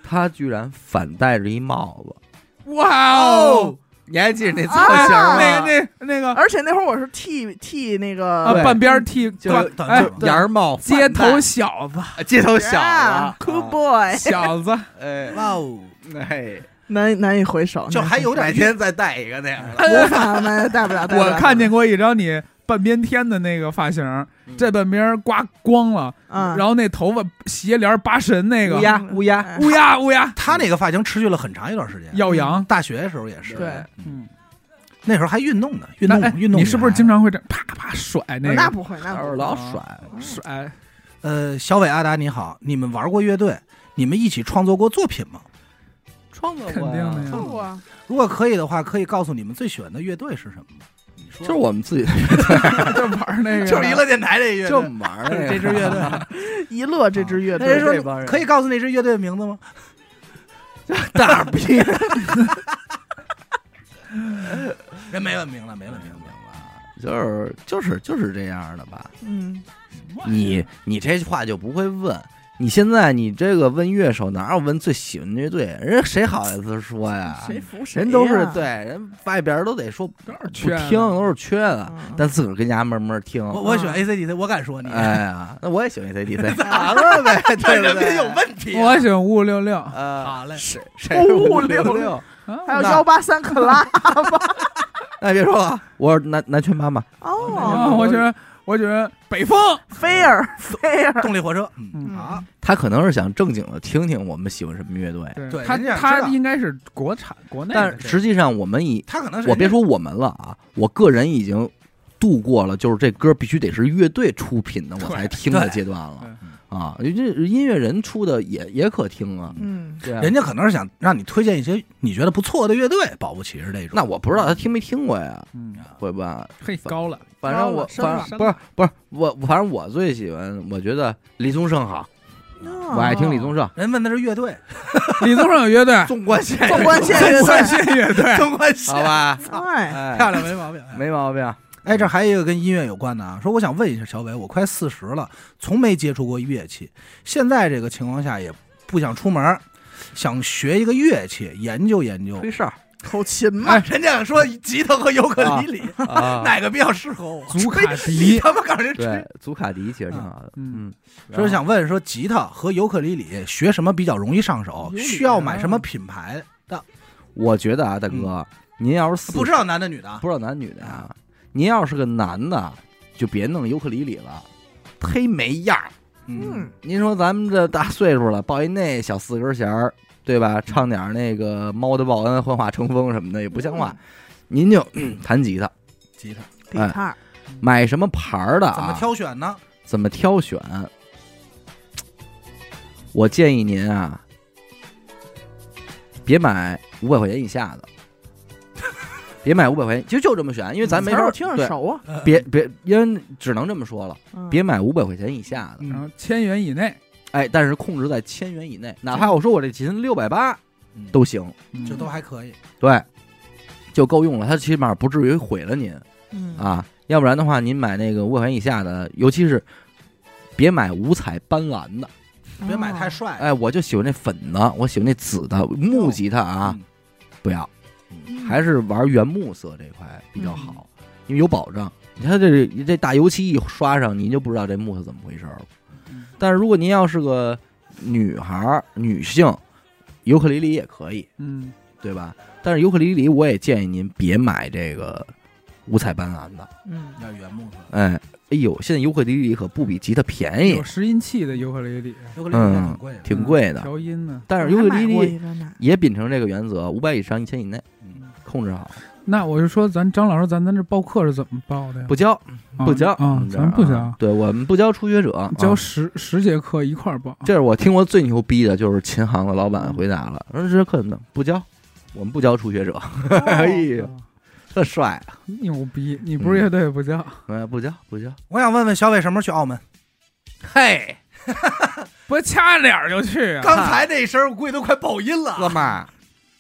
她居然反戴着一帽子，哇哦，你还记得那造啊型吗？那个那那个。而且那会儿我是剃剃那啊，个半边剃就等哎，檐帽街头小子，街头小啊。子 cool boy，小子，哎。哇哦，哎，难难以回首，就还有点改天再戴一个那样的，无法 没带不了，带不了。我看见过一张你半边天的那个发型，这半边刮光了，嗯，然后那头发斜帘八神那个。乌鸦乌鸦，哎乌鸦乌鸦。他那个发型持续了很长一段时间，耀阳，大学的时候也是，对，嗯，那时候还运动呢，运动。运动。你是不是经？常会这啪啪甩那个？那不会，那不老是会老甩，甩？呃，小伟阿达你好，你们玩过乐队？你们一起创作过作品吗？创作肯定的呀。错过啊。如果可以的话，可以告诉你们最喜欢的乐队是什么吗？就是我们自己的乐队，就玩那个，就是娱乐电台这乐队就，玩那个 这支乐队。一乐这支乐队，说可以告诉那支乐队的名字吗？大逼，人没问明了，没问明了。就是就是就是这样的吧。嗯，你你这话就不会问。你现在你这个问乐手哪有问最喜欢的乐队？人家谁好意思说呀？谁服谁呀？人都是对人外边都得说不听，都是缺的，嗯。但自个儿跟家慢慢听。我我喜欢 ACDC，我敢说你，哎呀，那我也喜欢 ACDC，咋了？呗，对不人有问题啊。我喜欢五五六六，呃，好嘞，谁谁？五五六六。还有幺八三克拉吧 那别说了，我是南南拳妈妈，啊哦，我觉得我觉得北风，菲儿菲儿，动力火车，嗯，嗯。好，他可能是想正经的听听我们喜欢什么乐队，他对他他应该是国产国内但实际上我们已他可能是我别说我们了啊，我个人已经度过了，就是这歌必须得是乐队出品的我才听的阶段了啊。这音乐人出的也也可听啊，嗯，对啊。人家可能是想让你推荐一些你觉得不错的乐队，保不齐是那种。那我不知道他听没听过呀，嗯，会吧？嘿高了，反正我反正不是不是我，反正我最喜欢，我觉得李宗盛好，哦我爱听李宗盛。人问的是乐队，李宗盛有乐队，纵贯线，纵贯线乐关队，键乐队，中关系好吧，哎，哎，漂亮没毛病。没毛病。哎，这还有一个跟音乐有关的啊，说我想问一下小伟，我快四十了，从没接触过乐器，现在这个情况下也不想出门，想学一个乐器，研究研究。吹哨口琴嘛，哎，人家说吉他和尤克里里、啊，哪个比较适合我？祖卡你迪，他妈告诉人祖卡迪其实挺好的。嗯嗯，说想问说吉他和尤克里里学什么比较容易上手？需要买什么品牌的？我觉得啊，大哥，您要是不知道男的女的啊？不知道男女的呀，您要是个男的，就别弄尤克里里了，忒没样儿。嗯，您说咱们这大岁数了，抱一那小四根弦儿，对吧？唱点那个《猫的报恩》《幻化成风》什么的也不像话。您就、嗯弹吉他，吉他吉他，买什么牌儿的怎么啊？挑选呢？怎么挑选？我建议您啊，别买五百块钱以下的，别买五百块钱，其实就这么选，因为咱没法儿听着对，熟啊，别别，因为只能这么说了，嗯别买五百块钱以下的，然后千元以内哎，但是控制在千元以内，哪怕我说我这琴六百八嗯都行，这都还可以。对，就够用了，它起码不至于毁了您嗯啊，要不然的话，您买那个五百块钱以下的，尤其是别买五彩斑斓的，别买哦太帅。哎，我就喜欢那粉的，我喜欢那紫的木吉他啊，嗯，不要，嗯还是玩原木色这块比较好，因为有保障。你看这这大油漆一刷上，您就不知道这木头怎么回事了。但是如果您要是个女孩、女性，尤克里里也可以，嗯，对吧？但是尤克里里我也建议您别买这个五彩斑斓的。嗯要原木色，哎，哎呦，现在尤克里里可不比吉他便宜。有，拾音器的尤克里里，尤克里里也挺贵的。挺贵的。调音呢。但是尤克里里也秉承这个原则，五百以上一千以内嗯。控制好，那我就说，咱张老师，咱咱这报课是怎么报的呀？不教啊不教啊，咱不教啊，对我们不教初学者，教啊十十节课一块儿报。这是我听过最牛逼的，就是琴行的老板回答了，说这课怎么不教，我们不教初学者，哎呦，啊特帅，牛逼！你不是乐队不叫？哎，不叫不叫，我想问问小伟什么时候去澳门？嘿，不掐脸儿就去啊？刚才那声儿我估计都快爆音了。哥们儿，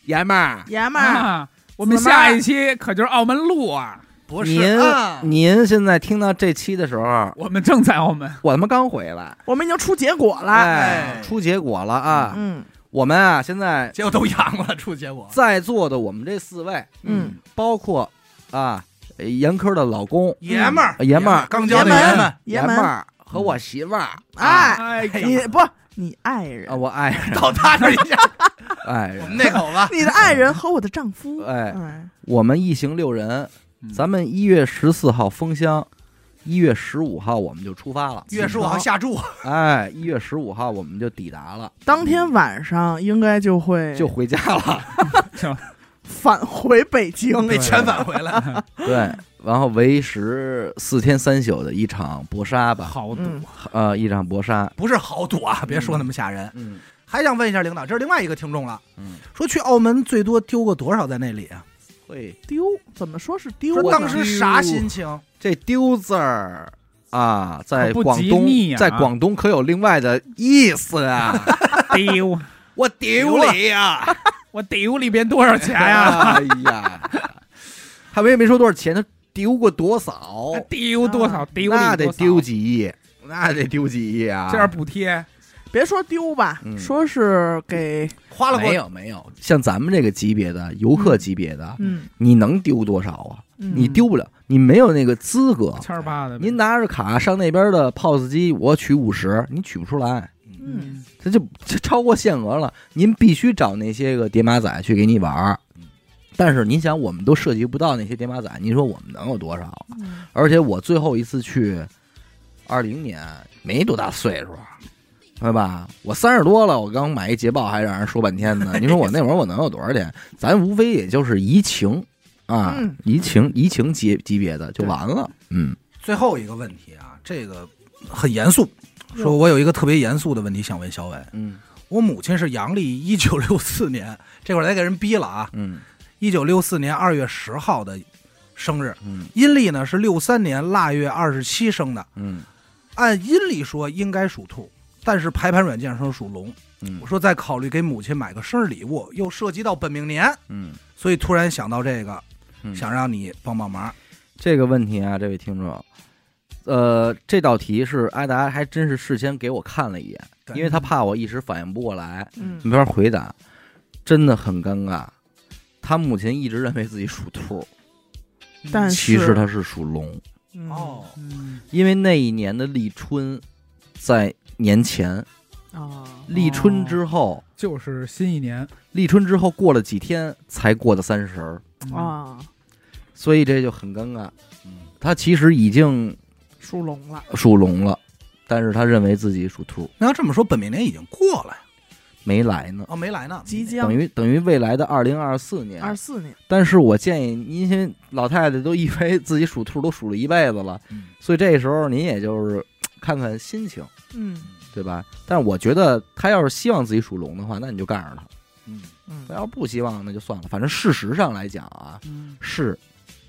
爷们儿，爷们儿，啊！我们下一期可就是澳门路啊！不是您啊，您现在听到这期的时候，我们正在澳门，我他妈刚回来，我们已经出结果了。哎，哎出结果了啊！嗯我们啊，现在结果都阳了，出结果。在座的我们这四位，嗯，包括啊严科的老公爷们儿，爷们儿刚交的爷们爷们，爷们们儿。和我媳妇儿，哎，哎你不，你爱人。啊，，我爱人，到他这一下，爱人。我们，那口子，你的爱人和我的丈夫，哎，哎，我们一行六人，咱们一月十四号封箱，一月十五号我们就出发了。一月十五号下注，哎，一月十五号我们就抵达了，当天晚上应该就会就回家了。返回北京。被遣返回来。对，然后为时四天三宿的一场搏杀吧，豪赌嗯，呃，一场搏杀。不是豪赌啊，别说那么吓人。嗯还想问一下领导，这是另外一个听众了，嗯，说去澳门最多丢过多少在那里啊？会丢怎么说是丢说？当时啥心情？这丢字儿啊，在广东，啊在广东可有另外的意思啊！丢，我丢你呀！我丢里边多少钱呀？哎呀，他没没说多少钱，他丢过多少？丢多少？丢里多少那得丢几亿，那得丢几亿啊！这样补贴，别说丢吧，嗯说是给花了没有没有，像咱们这个级别的游客级别的，嗯，你能丢多少啊？嗯你丢不了，你没有那个资格。千儿八的呗。您拿着卡上那边的 POS 机，我取五十，你取不出来，嗯这就这超过限额了。您必须找那些个叠马仔去给你玩儿。但是您想，我们都涉及不到那些叠马仔，您说我们能有多少而且我最后一次去，二零年没多大岁数，对吧？我三十多了，我刚买一捷豹，还让人说半天呢。你说我那会儿我能有多少钱？咱无非也就是移情啊嗯，移情移情级级别的就完了。嗯最后一个问题啊，这个很严肃。说我有一个特别严肃的问题想问小伟，嗯我母亲是阳历一九六四年，这会儿得给人逼了啊，嗯一九六四年二月十号的生日，嗯阴历呢是六三年腊月二十七生的，嗯按阴历说应该属兔，但是排盘软件上属龙。嗯。我说再考虑给母亲买个生日礼物，又涉及到本命年，嗯。所以突然想到这个，嗯，想让你帮帮忙。这个问题啊，这位听众，呃，这道题是阿达还真是事先给我看了一眼，对。因为他怕我一时反应不过来，嗯。没法回答，真的很尴尬。他母亲一直认为自己属兔，但是其实他是属龙，嗯。哦，嗯，因为那一年的立春在年前，啊，立春之后，就是新一年。立春之后过了几天才过的三十儿，啊，所以这就很尴尬。他其实已经属龙了，属龙了，但是他认为自己属兔，那要这么说，本命年已经过了呀？没来呢。哦，没来呢。即将。等于等于未来的二零二四年，二四年，但是我建议您先，老太太都以为自己属兔都属了一辈子了，嗯。所以这时候您也就是看看心情，嗯对吧？但是我觉得他要是希望自己属龙的话，那你就告诉他；嗯嗯他要是不希望，那就算了。反正事实上来讲啊，嗯是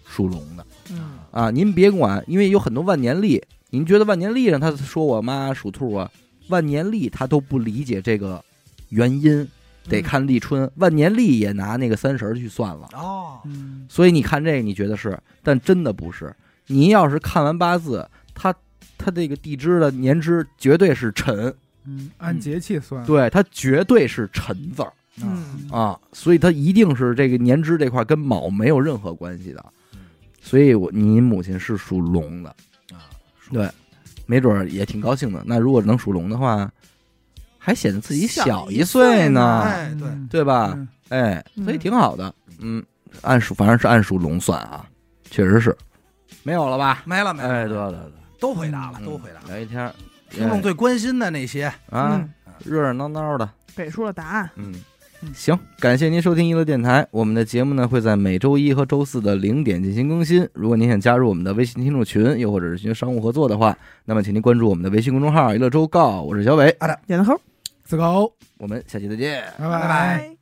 属龙的嗯啊。您别管，因为有很多万年历，您觉得万年历上他说我妈属兔啊，万年历他都不理解这个原因，得看立春。万年历也拿那个三十去算了。哦，嗯所以你看这个，你觉得是，但真的不是。您要是看完八字，它它这个地支的年支绝对是辰，嗯，按节气算，对，它绝对是辰字儿。嗯。啊，所以它一定是这个年支这块跟卯没有任何关系的。所以我你母亲是属龙的，啊，对，没准儿也挺高兴的。那如果能属龙的话，还显得自己小小一岁岁呢。哎对嗯。对。吧？嗯。哎，嗯。所以挺好的。嗯，按属反正是按属龙算啊，确实是。没有了吧？没了没了，哎，对对对，都回答了，嗯都回答了。聊一天儿，听众最关心的那些，啊嗯，，热热闹闹的。给出了答案。嗯嗯，行，感谢您收听娱乐电台。我们的节目呢会在每周一和周四的零点进行更新。如果您想加入我们的微信听众群，又或者是寻求商务合作的话，那么请您关注我们的微信公众号“娱乐周告”，我是小伟，点个头，自个欧，我们下期再见。拜拜拜拜。